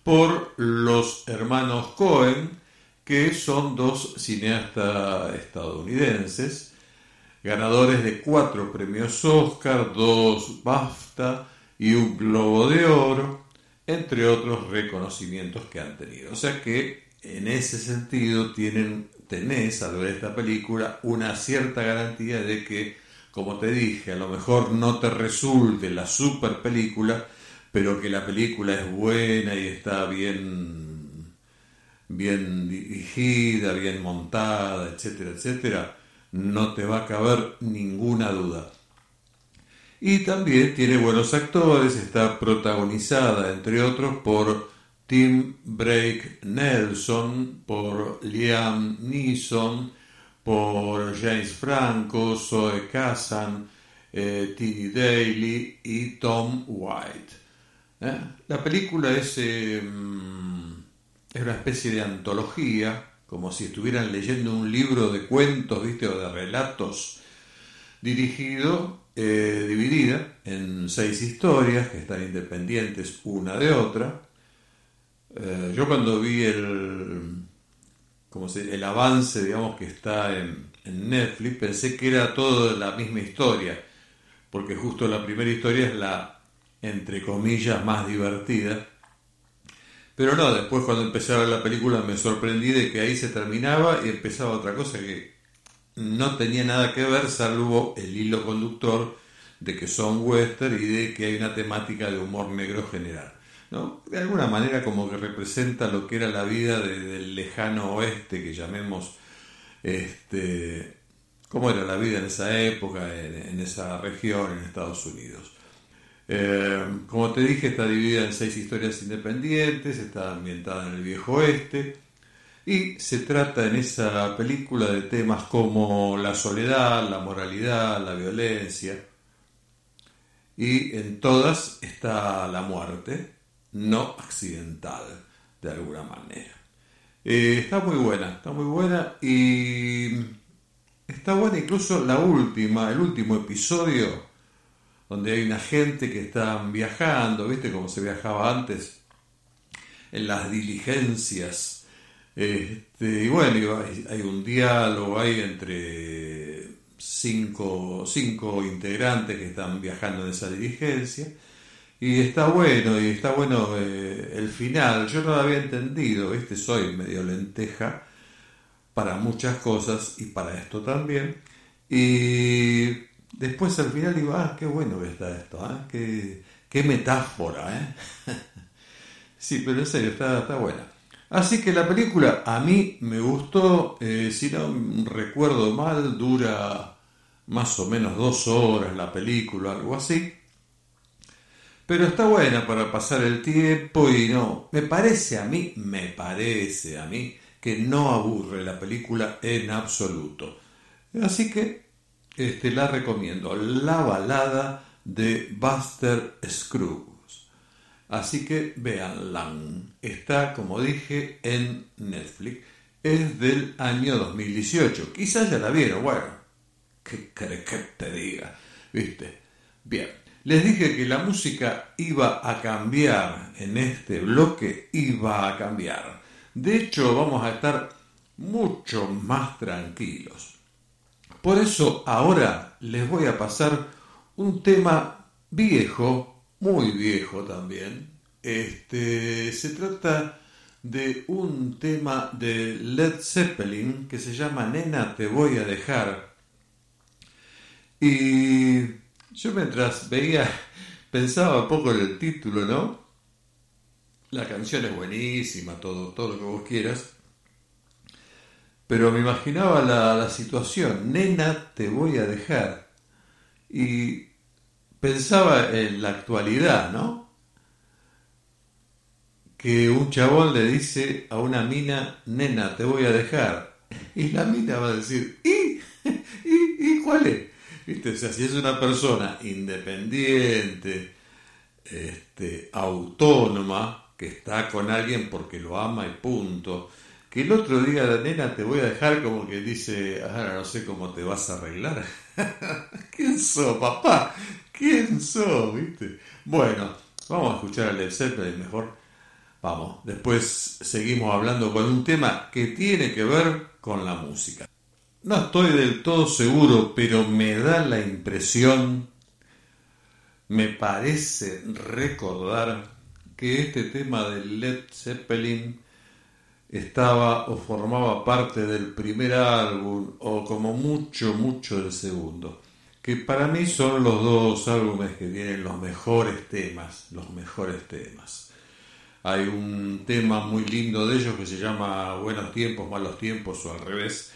por los hermanos Cohen, que son dos cineastas estadounidenses, ganadores de cuatro premios Oscar, dos BAFTA y un Globo de Oro, entre otros reconocimientos que han tenido. O sea que en ese sentido tienen, tenés al ver esta película una cierta garantía de que, como te dije, a lo mejor no te resulte la super película, pero que la película es buena y está bien, bien dirigida, bien montada, etcétera, etcétera, no te va a caber ninguna duda. Y también tiene buenos actores, está protagonizada, entre otros, por Tim Brake Nelson, por Liam Neeson, por James Franco, Zoe Kazan, eh, Tini Daly y Tom White. ¿Eh? La película es, em, es una especie de antología, como si estuvieran leyendo un libro de cuentos, ¿viste? o de relatos, dirigido, eh, dividida en seis historias que están independientes una de otra. Eh, yo cuando vi el, como el avance, digamos, que está en, en Netflix, pensé que era todo la misma historia, porque justo la primera historia es la entre comillas, más divertida. Pero no, después cuando empecé a ver la película me sorprendí de que ahí se terminaba y empezaba otra cosa que no tenía nada que ver, salvo el hilo conductor de que son western y de que hay una temática de humor negro general. ¿no? De alguna manera como que representa lo que era la vida del lejano oeste, que llamemos, este, cómo era la vida en esa época, en esa región, en Estados Unidos. Eh, como te dije, está dividida en seis historias independientes, está ambientada en el viejo oeste y se trata en esa película de temas como la soledad, la moralidad, la violencia y en todas está la muerte, no accidental de alguna manera. Eh, está muy buena, está muy buena y está buena incluso la última, el último episodio donde hay una gente que están viajando, ¿viste? Como se viajaba antes en las diligencias. Este, y bueno, hay, un diálogo ahí entre cinco, cinco integrantes que están viajando en esa diligencia. Y está bueno, y está bueno eh, el final. Yo no lo había entendido, ¿viste? Soy medio lenteja para muchas cosas y para esto también. Y después al final digo, ah, qué bueno que está esto, ¿eh? qué, qué, metáfora, ¿eh? sí, pero en serio, está, está buena. Así que la película a mí me gustó, eh, si no recuerdo mal, dura más o menos dos horas la película, algo así. Pero está buena para pasar el tiempo y no, me parece a mí, me parece a mí que no aburre la película en absoluto. Así que este, la recomiendo, La balada de Buster Scruggs. Así que véanla. Está, como dije, en Netflix. Es del año 2018. Quizás ya la vieron. Bueno, ¿qué crees que te diga? ¿Viste? Bien. Les dije que la música iba a cambiar en este bloque. Iba a cambiar. De hecho, vamos a estar mucho más tranquilos. Por eso ahora les voy a pasar un tema viejo, muy viejo también. Este, se trata de un tema de Led Zeppelin que se llama Nena te voy a dejar. Y yo mientras veía, pensaba un poco en el título, ¿no? La canción es buenísima, todo, todo lo que vos quieras pero me imaginaba la, situación, nena, te voy a dejar. Y pensaba en la actualidad, ¿no? Que un chabón le dice a una mina, nena, te voy a dejar. Y la mina va a decir, ¿y? ¿Y, y cuál es? ¿Viste? Si es una persona independiente, este, autónoma, que está con alguien porque lo ama y punto, que el otro día la nena te voy a dejar como que dice, ahora no sé cómo te vas a arreglar. ¿Quién sos, papá? ¿Quién sos? ¿Viste? Bueno, vamos a escuchar a Led Zeppelin mejor. Vamos, después seguimos hablando con un tema que tiene que ver con la música. No estoy del todo seguro, pero me da la impresión me parece recordar que este tema de Led Zeppelin estaba o formaba parte del primer álbum o como mucho, mucho del segundo. Que para mí son los dos álbumes que tienen los mejores temas, los mejores temas. Hay un tema muy lindo de ellos que se llama Buenos tiempos, malos tiempos o al revés,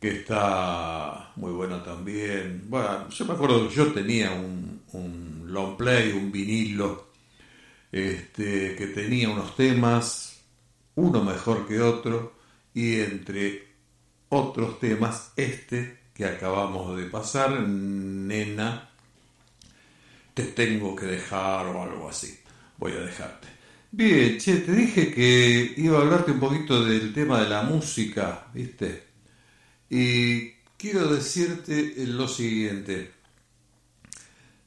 que está muy bueno también. Bueno, yo me acuerdo que yo tenía un, un long play, un vinilo, este, que tenía unos temas, uno mejor que otro, y entre otros temas, este que acabamos de pasar, nena, te tengo que dejar o algo así. Voy a dejarte. Bien, che, te dije que iba a hablarte un poquito del tema de la música, ¿viste? Y quiero decirte lo siguiente.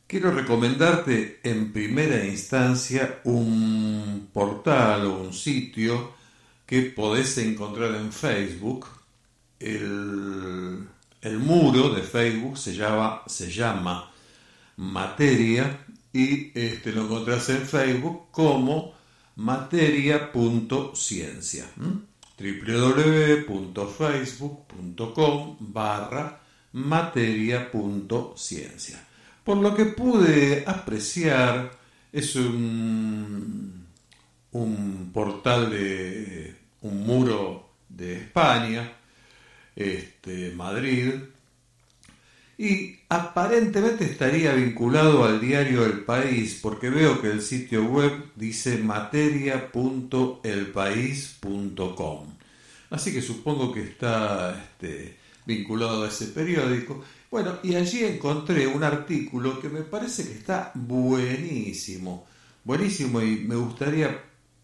Quiero recomendarte en primera instancia un portal o un sitio que podés encontrar en Facebook. El, el muro de Facebook se llama, se llama Materia y este, lo encontrás en Facebook como materia.ciencia www.facebook.com barra materia.ciencia. Por lo que pude apreciar, es un, un portal de un muro de España, este, Madrid, y aparentemente estaría vinculado al diario El País, porque veo que el sitio web dice materia.elpaís.com. Así que supongo que está este, vinculado a ese periódico. Bueno, y allí encontré un artículo que me parece que está buenísimo, buenísimo y me gustaría,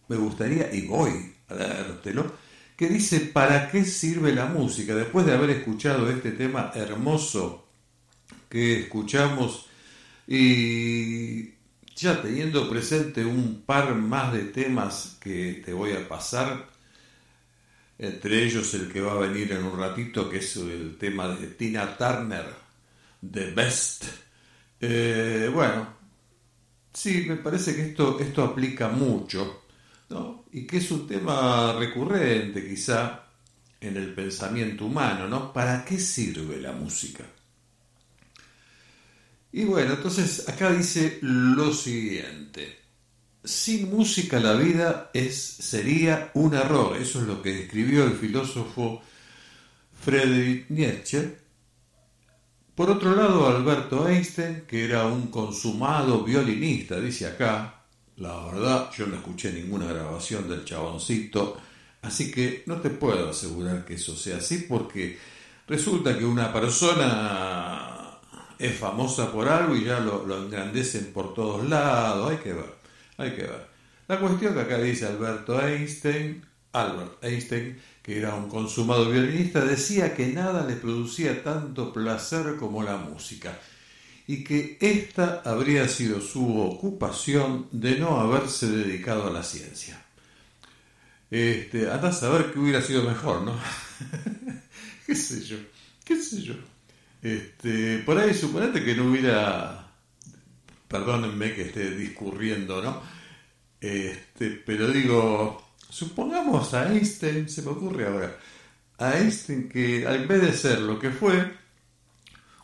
me gustaría y voy dártelo, que dice ¿para qué sirve la música? Después de haber escuchado este tema hermoso que escuchamos y ya teniendo presente un par más de temas que te voy a pasar, entre ellos el que va a venir en un ratito, que es el tema de Tina Turner, The Best. Eh, bueno, sí, me parece que esto, esto aplica mucho, Y que es un tema recurrente quizá en el pensamiento humano, ¿no? ¿Para qué sirve la música? Y bueno, entonces acá dice lo siguiente. Sin música la vida es, sería un error. Eso es lo que escribió el filósofo Friedrich Nietzsche. Por otro lado, Alberto Einstein, que era un consumado violinista, dice acá, la verdad, yo no escuché ninguna grabación del chaboncito, así que no te puedo asegurar que eso sea así, porque resulta que una persona es famosa por algo y ya lo, engrandecen por todos lados, hay que ver, hay que ver. La cuestión que acá dice Alberto Einstein, Albert Einstein, que era un consumado violinista, decía que nada le producía tanto placer como la música y que esta habría sido su ocupación de no haberse dedicado a la ciencia. Este, anda a saber qué hubiera sido mejor, ¿no? ¿Qué sé yo? ¿Qué sé yo? Este, por ahí suponete que no hubiera, perdónenme que esté discurriendo, ¿no? Este, pero digo, supongamos a Einstein, se me ocurre ahora, a Einstein que en vez de ser lo que fue,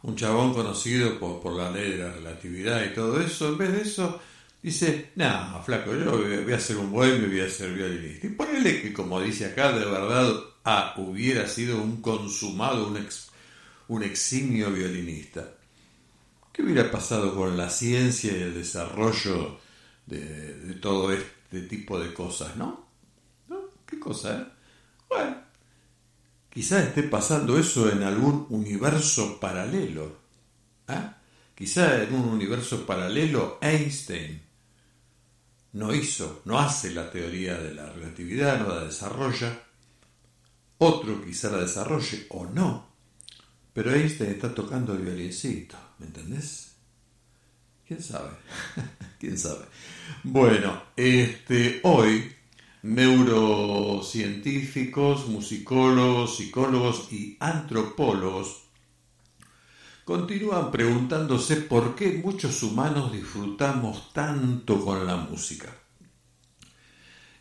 un chabón conocido por, la ley de la relatividad y todo eso, en vez de eso, dice, no, flaco, yo voy a ser un y voy a ser violinista. Y ponele que, como dice acá, de verdad, ah, hubiera sido un consumado, un ex un eximio violinista. ¿Qué hubiera pasado con la ciencia y el desarrollo de, todo este tipo de cosas, no? ¿No? ¿Qué cosa, eh? Bueno, quizás esté pasando eso en algún universo paralelo. ¿eh? Quizá en un universo paralelo Einstein no hizo, no hace la teoría de la relatividad, no la desarrolla. Otro quizá la desarrolle o no. Pero Einstein está tocando el violincito, ¿me entendés? ¿Quién sabe? ¿Quién sabe? Bueno, este, hoy neurocientíficos, musicólogos, psicólogos y antropólogos continúan preguntándose por qué muchos humanos disfrutamos tanto con la música.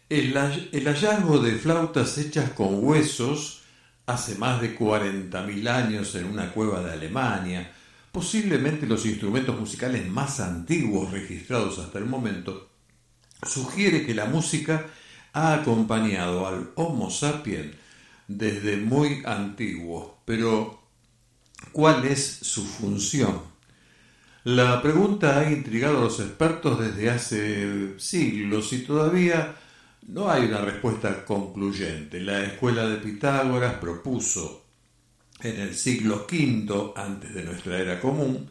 El, hallazgo de flautas hechas con huesos hace más de 40.000 años en una cueva de Alemania, posiblemente los instrumentos musicales más antiguos registrados hasta el momento, sugiere que la música ha acompañado al Homo sapiens desde muy antiguo, pero ¿cuál es su función? La pregunta ha intrigado a los expertos desde hace siglos y todavía no hay una respuesta concluyente. La escuela de Pitágoras propuso en el siglo V antes de nuestra era común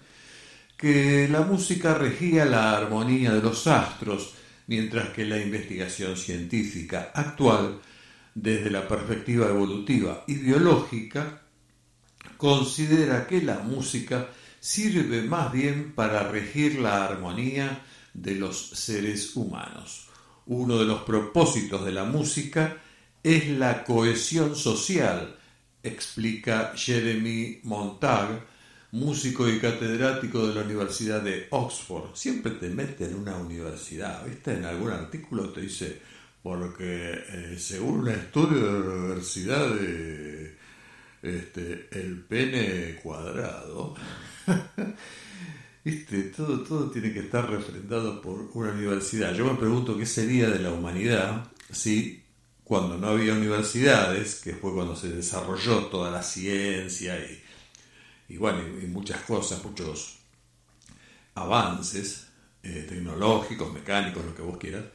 que la música regía la armonía de los astros, mientras que la investigación científica actual, desde la perspectiva evolutiva y biológica, considera que la música sirve más bien para regir la armonía de los seres humanos. Uno de los propósitos de la música es la cohesión social, explica Jeremy Montag, músico y catedrático de la Universidad de Oxford. Siempre te mete en una universidad, ¿viste? En algún artículo te dice, porque eh, según un estudio de la Universidad de este, el pene cuadrado. Todo, todo tiene que estar refrendado por una universidad. Yo me pregunto qué sería de la humanidad si cuando no había universidades, que fue cuando se desarrolló toda la ciencia y y bueno, y, muchas cosas, muchos avances eh, tecnológicos, mecánicos, lo que vos quieras,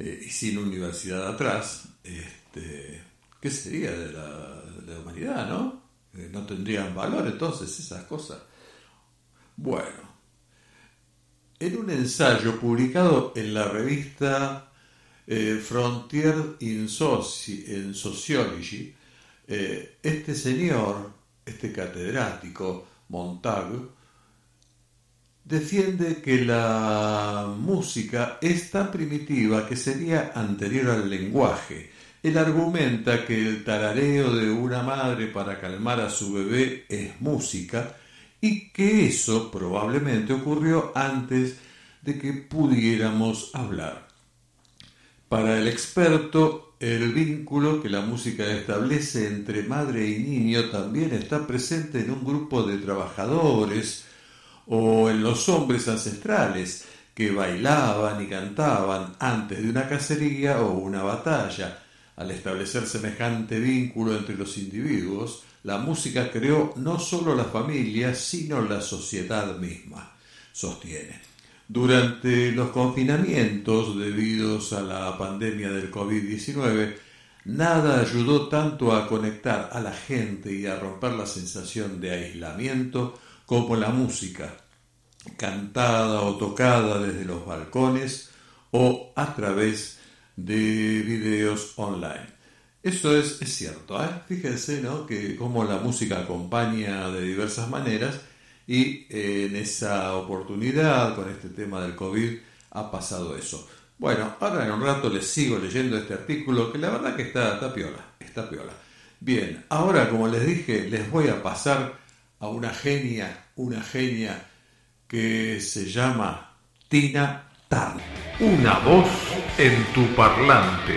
eh, y sin universidad atrás, este, ¿qué sería de la, humanidad, no? Eh, no tendrían valor entonces esas cosas. Bueno, en un ensayo publicado en la revista Frontier in, Sociology, este señor este catedrático Montague, defiende que la música es tan primitiva que sería anterior al lenguaje. Él argumenta que el tarareo de una madre para calmar a su bebé es música y que eso probablemente ocurrió antes de que pudiéramos hablar. Para el experto, el vínculo que la música establece entre madre y niño también está presente en un grupo de trabajadores o en los hombres ancestrales que bailaban y cantaban antes de una cacería o una batalla. Al establecer semejante vínculo entre los individuos, la música creó no solo la familia, sino la sociedad misma, sostiene. Durante los confinamientos debidos a la pandemia del COVID-19, nada ayudó tanto a conectar a la gente y a romper la sensación de aislamiento como la música, cantada o tocada desde los balcones o a través de videos online. Eso es, cierto, ¿eh? fíjense ¿no? que cómo la música acompaña de diversas maneras y eh, en esa oportunidad, con este tema del COVID, ha pasado eso. Bueno, ahora en un rato les sigo leyendo este artículo que la verdad que está, está piola, piola. Bien, ahora como les dije, les voy a pasar a una genia, una genia que se llama Tina Turner. Una voz en tu parlante,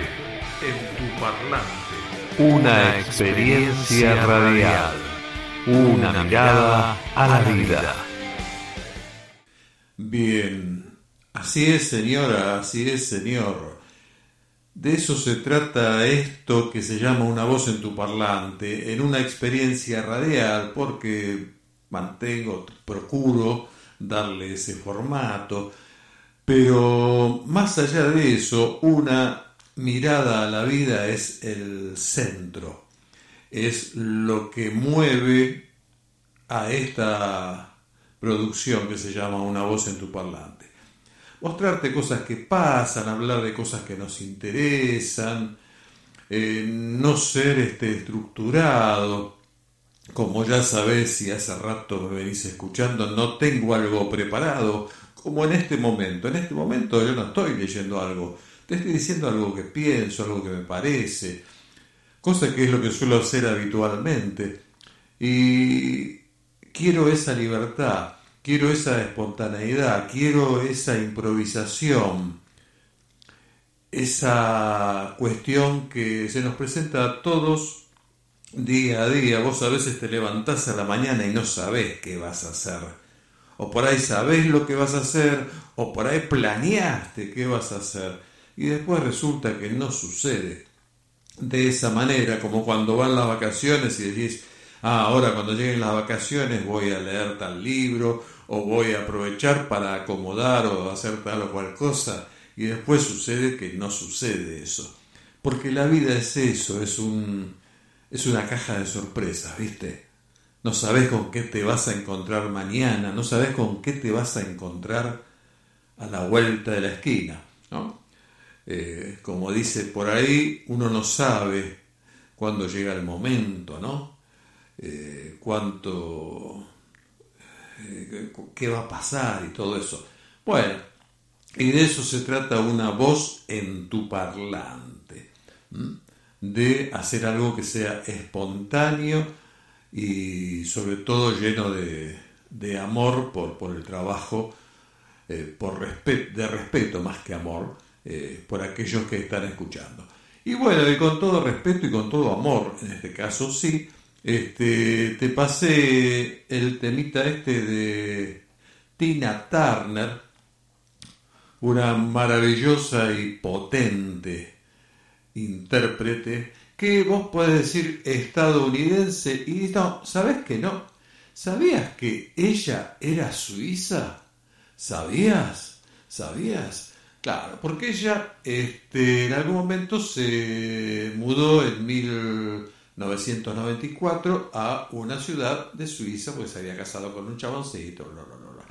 en tu parlante. Una experiencia radial. Una mirada a la vida. Bien, así es señora, así es señor. De eso se trata esto que se llama una voz en tu parlante, en una experiencia radial, porque mantengo, procuro darle ese formato, pero más allá de eso, una mirada a la vida es el centro es lo que mueve a esta producción que se llama Una voz en tu parlante. Mostrarte cosas que pasan, hablar de cosas que nos interesan, eh, no ser este, estructurado. Como ya sabes, si hace rato me venís escuchando, no tengo algo preparado, como en este momento. En este momento yo no estoy leyendo algo, te estoy diciendo algo que pienso, algo que me parece cosa que es lo que suelo hacer habitualmente. Y quiero esa libertad, quiero esa espontaneidad, quiero esa improvisación, esa cuestión que se nos presenta a todos día a día. Vos a veces te levantás a la mañana y no sabés qué vas a hacer. O por ahí sabés lo que vas a hacer, o por ahí planeaste qué vas a hacer. Y después resulta que no sucede de esa manera, como cuando van las vacaciones y decís, ah, ahora cuando lleguen las vacaciones voy a leer tal libro, o voy a aprovechar para acomodar o hacer tal o cual cosa y después sucede que no sucede eso. Porque la vida es eso, es, un, es una caja de sorpresas, ¿viste? No sabes con qué te vas a encontrar mañana, no sabes con qué te vas a encontrar a la vuelta de la esquina, ¿no? Eh, como dice por ahí, uno no sabe cuándo llega el momento, ¿no? Eh, cuánto, eh, qué va a pasar y todo eso. Bueno, y de eso se trata una voz en tu parlante, de hacer algo que sea espontáneo y sobre todo lleno de, amor por, por, el trabajo, por de respeto más que amor, eh, por aquellos que están escuchando. Y bueno, y con todo respeto y con todo amor, en este caso sí, este, te pasé el temita este de Tina Turner, una maravillosa y potente intérprete que vos podés decir estadounidense y no, ¿sabés que no? ¿Sabías que ella era suiza? ¿Sabías? ¿Sabías? Claro, porque ella este, en algún momento se mudó en 1994 a una ciudad de Suiza, porque se había casado con un chaboncito, bla, bla, bla,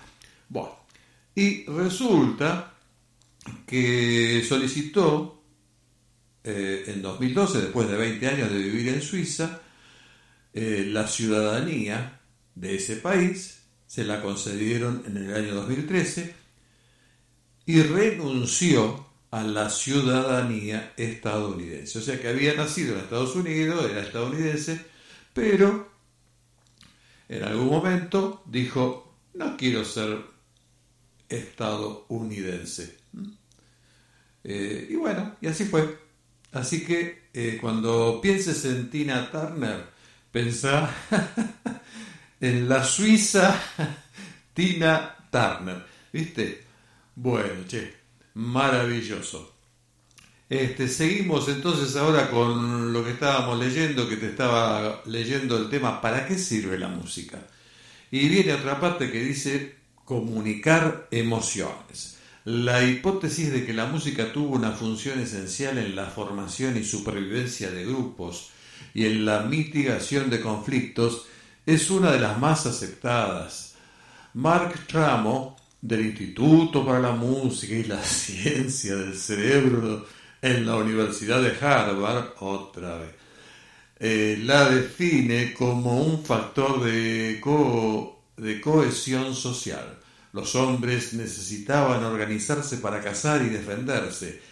Bueno, y resulta que solicitó eh, en 2012, después de 20 años de vivir en Suiza, eh, la ciudadanía de ese país, se la concedieron en el año 2013 y renunció a la ciudadanía estadounidense. O sea que había nacido en Estados Unidos, era estadounidense, pero en algún momento dijo, no quiero ser estadounidense. Eh, y bueno, y así fue. Así que eh, cuando pienses en Tina Turner, pensá en la Suiza Tina Turner. ¿Viste? Bueno, che, maravilloso. Este, seguimos entonces ahora con lo que estábamos leyendo, que te estaba leyendo el tema ¿Para qué sirve la música? Y viene otra parte que dice comunicar emociones. La hipótesis de que la música tuvo una función esencial en la formación y supervivencia de grupos y en la mitigación de conflictos es una de las más aceptadas. Mark Tramo, del Instituto para la Música y la Ciencia del Cerebro en la Universidad de Harvard, otra vez, eh, la define como un factor de, de cohesión social los hombres necesitaban organizarse para cazar y defenderse.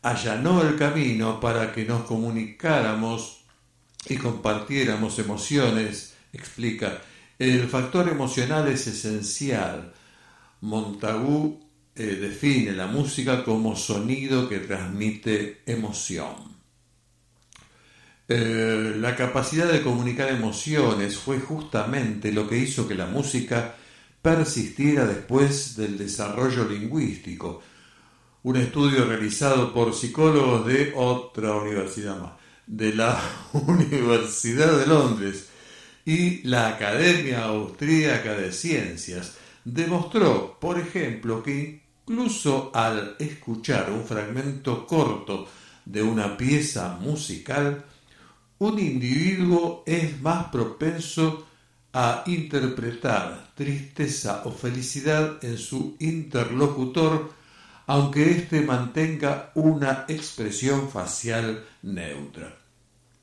Allanó el camino para que nos comunicáramos y compartiéramos emociones, explica. El factor emocional es esencial. Montagu eh, define la música como sonido que transmite emoción. Eh, la capacidad de comunicar emociones fue justamente lo que hizo que la música persistiera después del desarrollo lingüístico. Un estudio realizado por psicólogos de otra universidad más, de la Universidad de Londres y la Academia Austríaca de Ciencias, demostró, por ejemplo, que incluso al escuchar un fragmento corto de una pieza musical, un individuo es más propenso a interpretar tristeza o felicidad en su interlocutor, aunque éste mantenga una expresión facial neutra.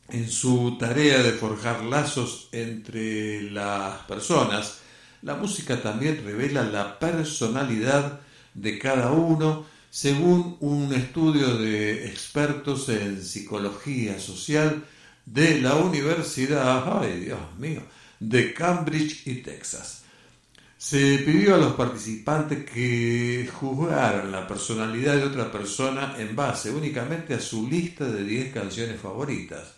En su tarea de forjar lazos entre las personas, la música también revela la personalidad de cada uno según un estudio de expertos en psicología social de la Universidad, ay Dios mío, de Cambridge y Texas. Se pidió a los participantes que juzgaran la personalidad de otra persona en base únicamente a su lista de 10 canciones favoritas.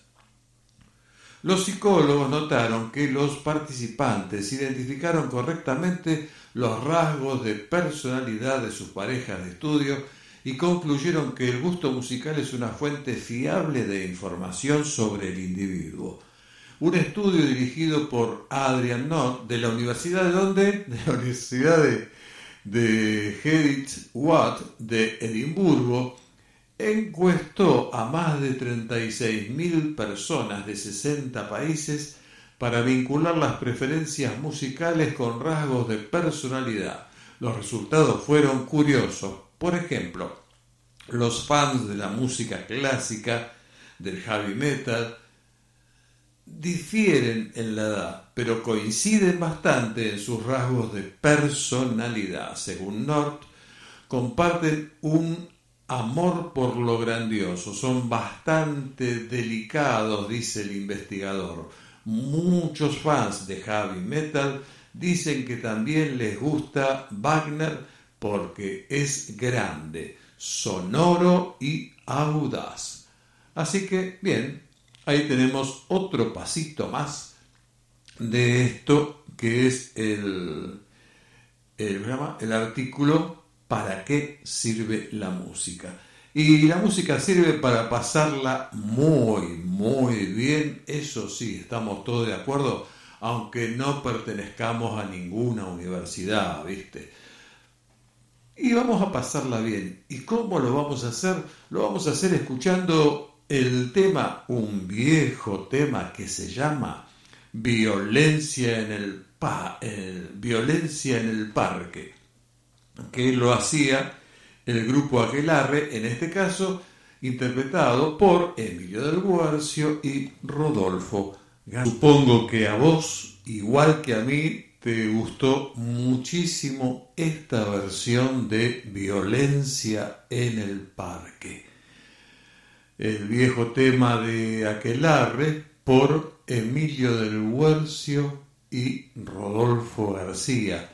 Los psicólogos notaron que los participantes identificaron correctamente los rasgos de personalidad de sus parejas de estudio y concluyeron que el gusto musical es una fuente fiable de información sobre el individuo. Un estudio dirigido por Adrian Knott de la Universidad de la Universidad de Watt de Edimburgo encuestó a más de 36.000 personas de 60 países para vincular las preferencias musicales con rasgos de personalidad. Los resultados fueron curiosos. Por ejemplo, los fans de la música clásica, del heavy metal, difieren en la edad, pero coinciden bastante en sus rasgos de personalidad. Según North, comparten un amor por lo grandioso, son bastante delicados, dice el investigador. Muchos fans de heavy metal dicen que también les gusta Wagner porque es grande, sonoro y audaz. Así que, bien, ahí tenemos otro pasito más de esto que es el, el, el artículo ¿Para qué sirve la música? Y la música sirve para pasarla muy, muy bien, eso sí, estamos todos de acuerdo, aunque no pertenezcamos a ninguna universidad, ¿viste? Y vamos a pasarla bien. ¿Y cómo lo vamos a hacer? Lo vamos a hacer escuchando el tema, un viejo tema que se llama Violencia en el, pa Violencia en el Parque, que lo hacía el grupo Aquelarre, en este caso interpretado por Emilio del Guarcio y Rodolfo Supongo que a vos, igual que a mí, te gustó muchísimo esta versión de Violencia en el Parque. El viejo tema de Aquelarre por Emilio del Guarcio y Rodolfo García.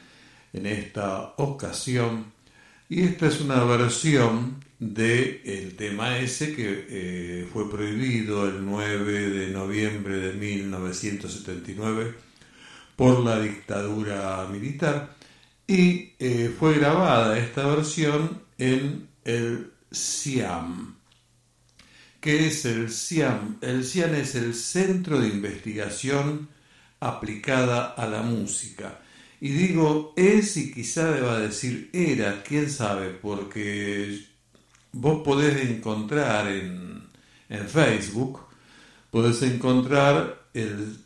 En esta ocasión y esta es una versión del el tema ese que eh, fue prohibido el 9 de noviembre de 1979 por la dictadura militar y eh, fue grabada esta versión en el CIAM. ¿Qué es el CIAM? El CIAM es el Centro de Investigación Aplicada a la Música y digo es y quizá deba decir era, quién sabe, porque vos podés encontrar en, en Facebook, podés encontrar el,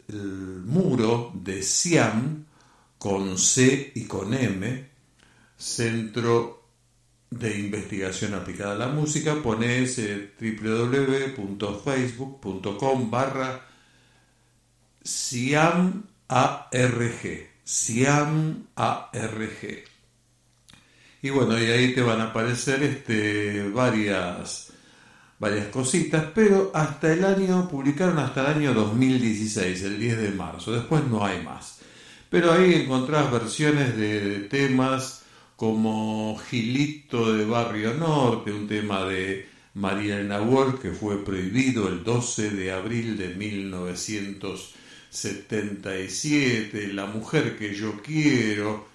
muro de Siam con C y con M, Centro de Investigación Aplicada a la Música, ponés www.facebook.com barra Siam ARG Siam ARG. Y bueno, y ahí te van a aparecer este, varias, varias cositas, pero hasta el año, publicaron hasta el año 2016, el 10 de marzo, después no hay más. Pero ahí encontrás versiones de, temas como Gilito de Barrio Norte, un tema de María Elena que fue prohibido el 12 de abril de 1900 77, La mujer que yo quiero,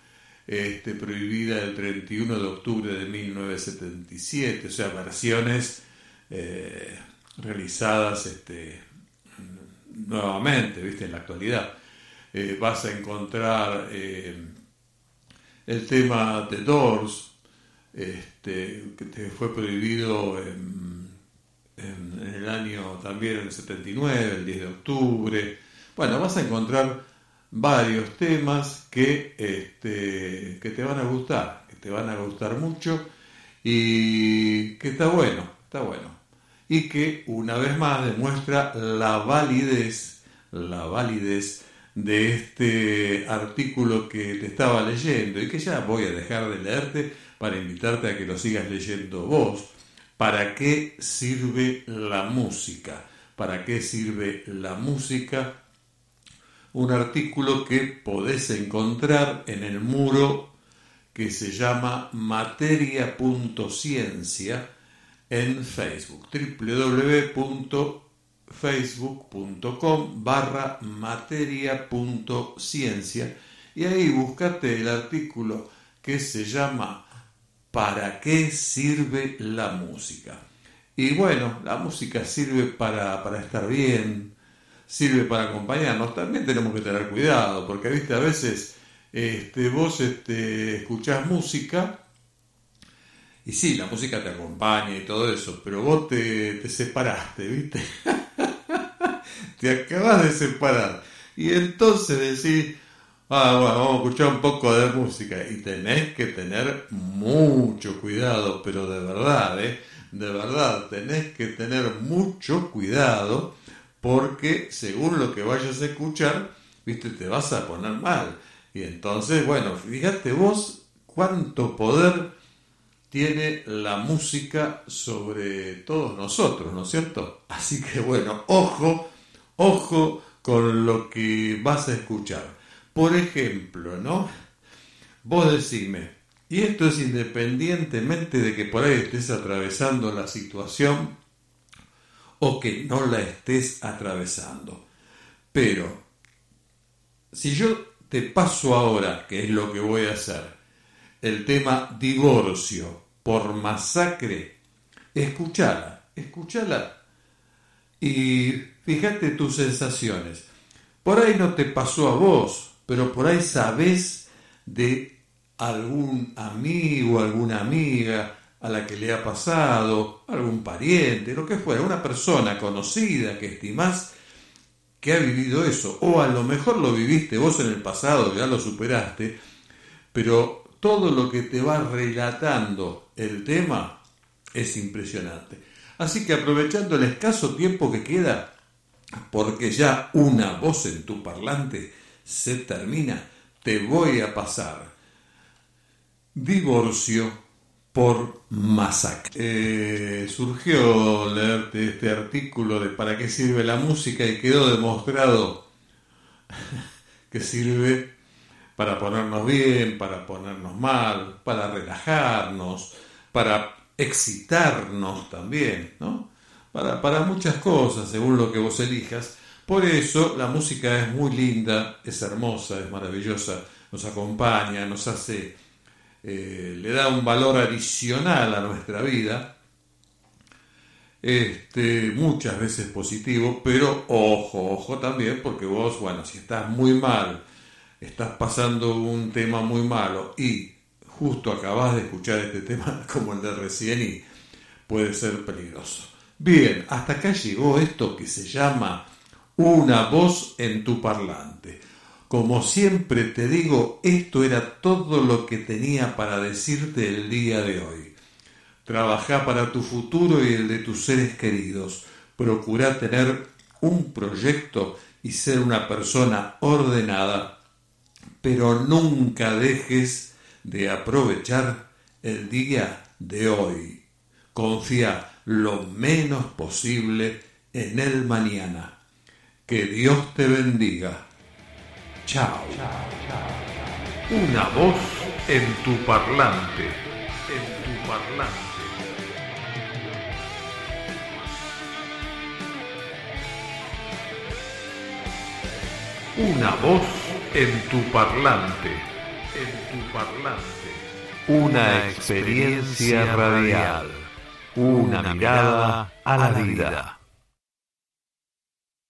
este, prohibida el 31 de octubre de 1977, o sea, versiones eh, realizadas este, nuevamente, ¿viste? En la actualidad. Eh, vas a encontrar eh, el tema de Doors, este, que fue prohibido en, en, el año también, en el 79, el 10 de octubre. Bueno, vas a encontrar varios temas que, este, que te van a gustar, que te van a gustar mucho y que está bueno, está bueno. Y que una vez más demuestra la validez, la validez de este artículo que te estaba leyendo y que ya voy a dejar de leerte para invitarte a que lo sigas leyendo vos. ¿Para qué sirve la música? ¿Para qué sirve la música? Un artículo que podés encontrar en el muro que se llama materia.ciencia en Facebook, www.facebook.com barra materia.ciencia y ahí buscate el artículo que se llama ¿Para qué sirve la música? Y bueno, la música sirve para, para estar bien, sirve para acompañarnos. También tenemos que tener cuidado, porque viste, a veces este, vos este, escuchás música y sí, la música te acompaña y todo eso, pero vos te, te separaste, ¿viste? te acabas de separar. Y entonces decís, ah, bueno, vamos a escuchar un poco de música. Y tenés que tener mucho cuidado, pero de verdad, ¿eh? De verdad, tenés que tener mucho cuidado porque según lo que vayas a escuchar, viste, te vas a poner mal. Y entonces, bueno, fíjate vos cuánto poder tiene la música sobre todos nosotros, ¿no es cierto? Así que bueno, ojo, ojo con lo que vas a escuchar. Por ejemplo, ¿no? Vos decime, y esto es independientemente de que por ahí estés atravesando la situación o que no la estés atravesando. Pero, si yo te paso ahora, que es lo que voy a hacer, el tema divorcio por masacre, escúchala, escúchala y fíjate tus sensaciones. Por ahí no te pasó a vos, pero por ahí sabes de algún amigo, alguna amiga, a la que le ha pasado, algún pariente, lo que fuera, una persona conocida que estimás que ha vivido eso, o a lo mejor lo viviste vos en el pasado, ya lo superaste, pero todo lo que te va relatando el tema es impresionante. Así que aprovechando el escaso tiempo que queda, porque ya una voz en tu parlante se termina, te voy a pasar divorcio por masacre. Eh, surgió leerte este artículo de para qué sirve la música y quedó demostrado que sirve para ponernos bien, para ponernos mal, para relajarnos, para excitarnos también, ¿no? Para, para muchas cosas, según lo que vos elijas. Por eso la música es muy linda, es hermosa, es maravillosa, nos acompaña, nos hace eh, le da un valor adicional a nuestra vida, este, muchas veces positivo, pero ojo, ojo también, porque vos, bueno, si estás muy mal, estás pasando un tema muy malo y justo acabas de escuchar este tema como el de recién y puede ser peligroso. Bien, hasta acá llegó esto que se llama una voz en tu parlante. Como siempre te digo, esto era todo lo que tenía para decirte el día de hoy. Trabaja para tu futuro y el de tus seres queridos. Procura tener un proyecto y ser una persona ordenada, pero nunca dejes de aprovechar el día de hoy. Confía lo menos posible en el mañana. Que Dios te bendiga. Chao. Una voz en tu parlante. En tu parlante. Una voz en tu parlante. En tu parlante. Una experiencia radial. Una mirada a la vida.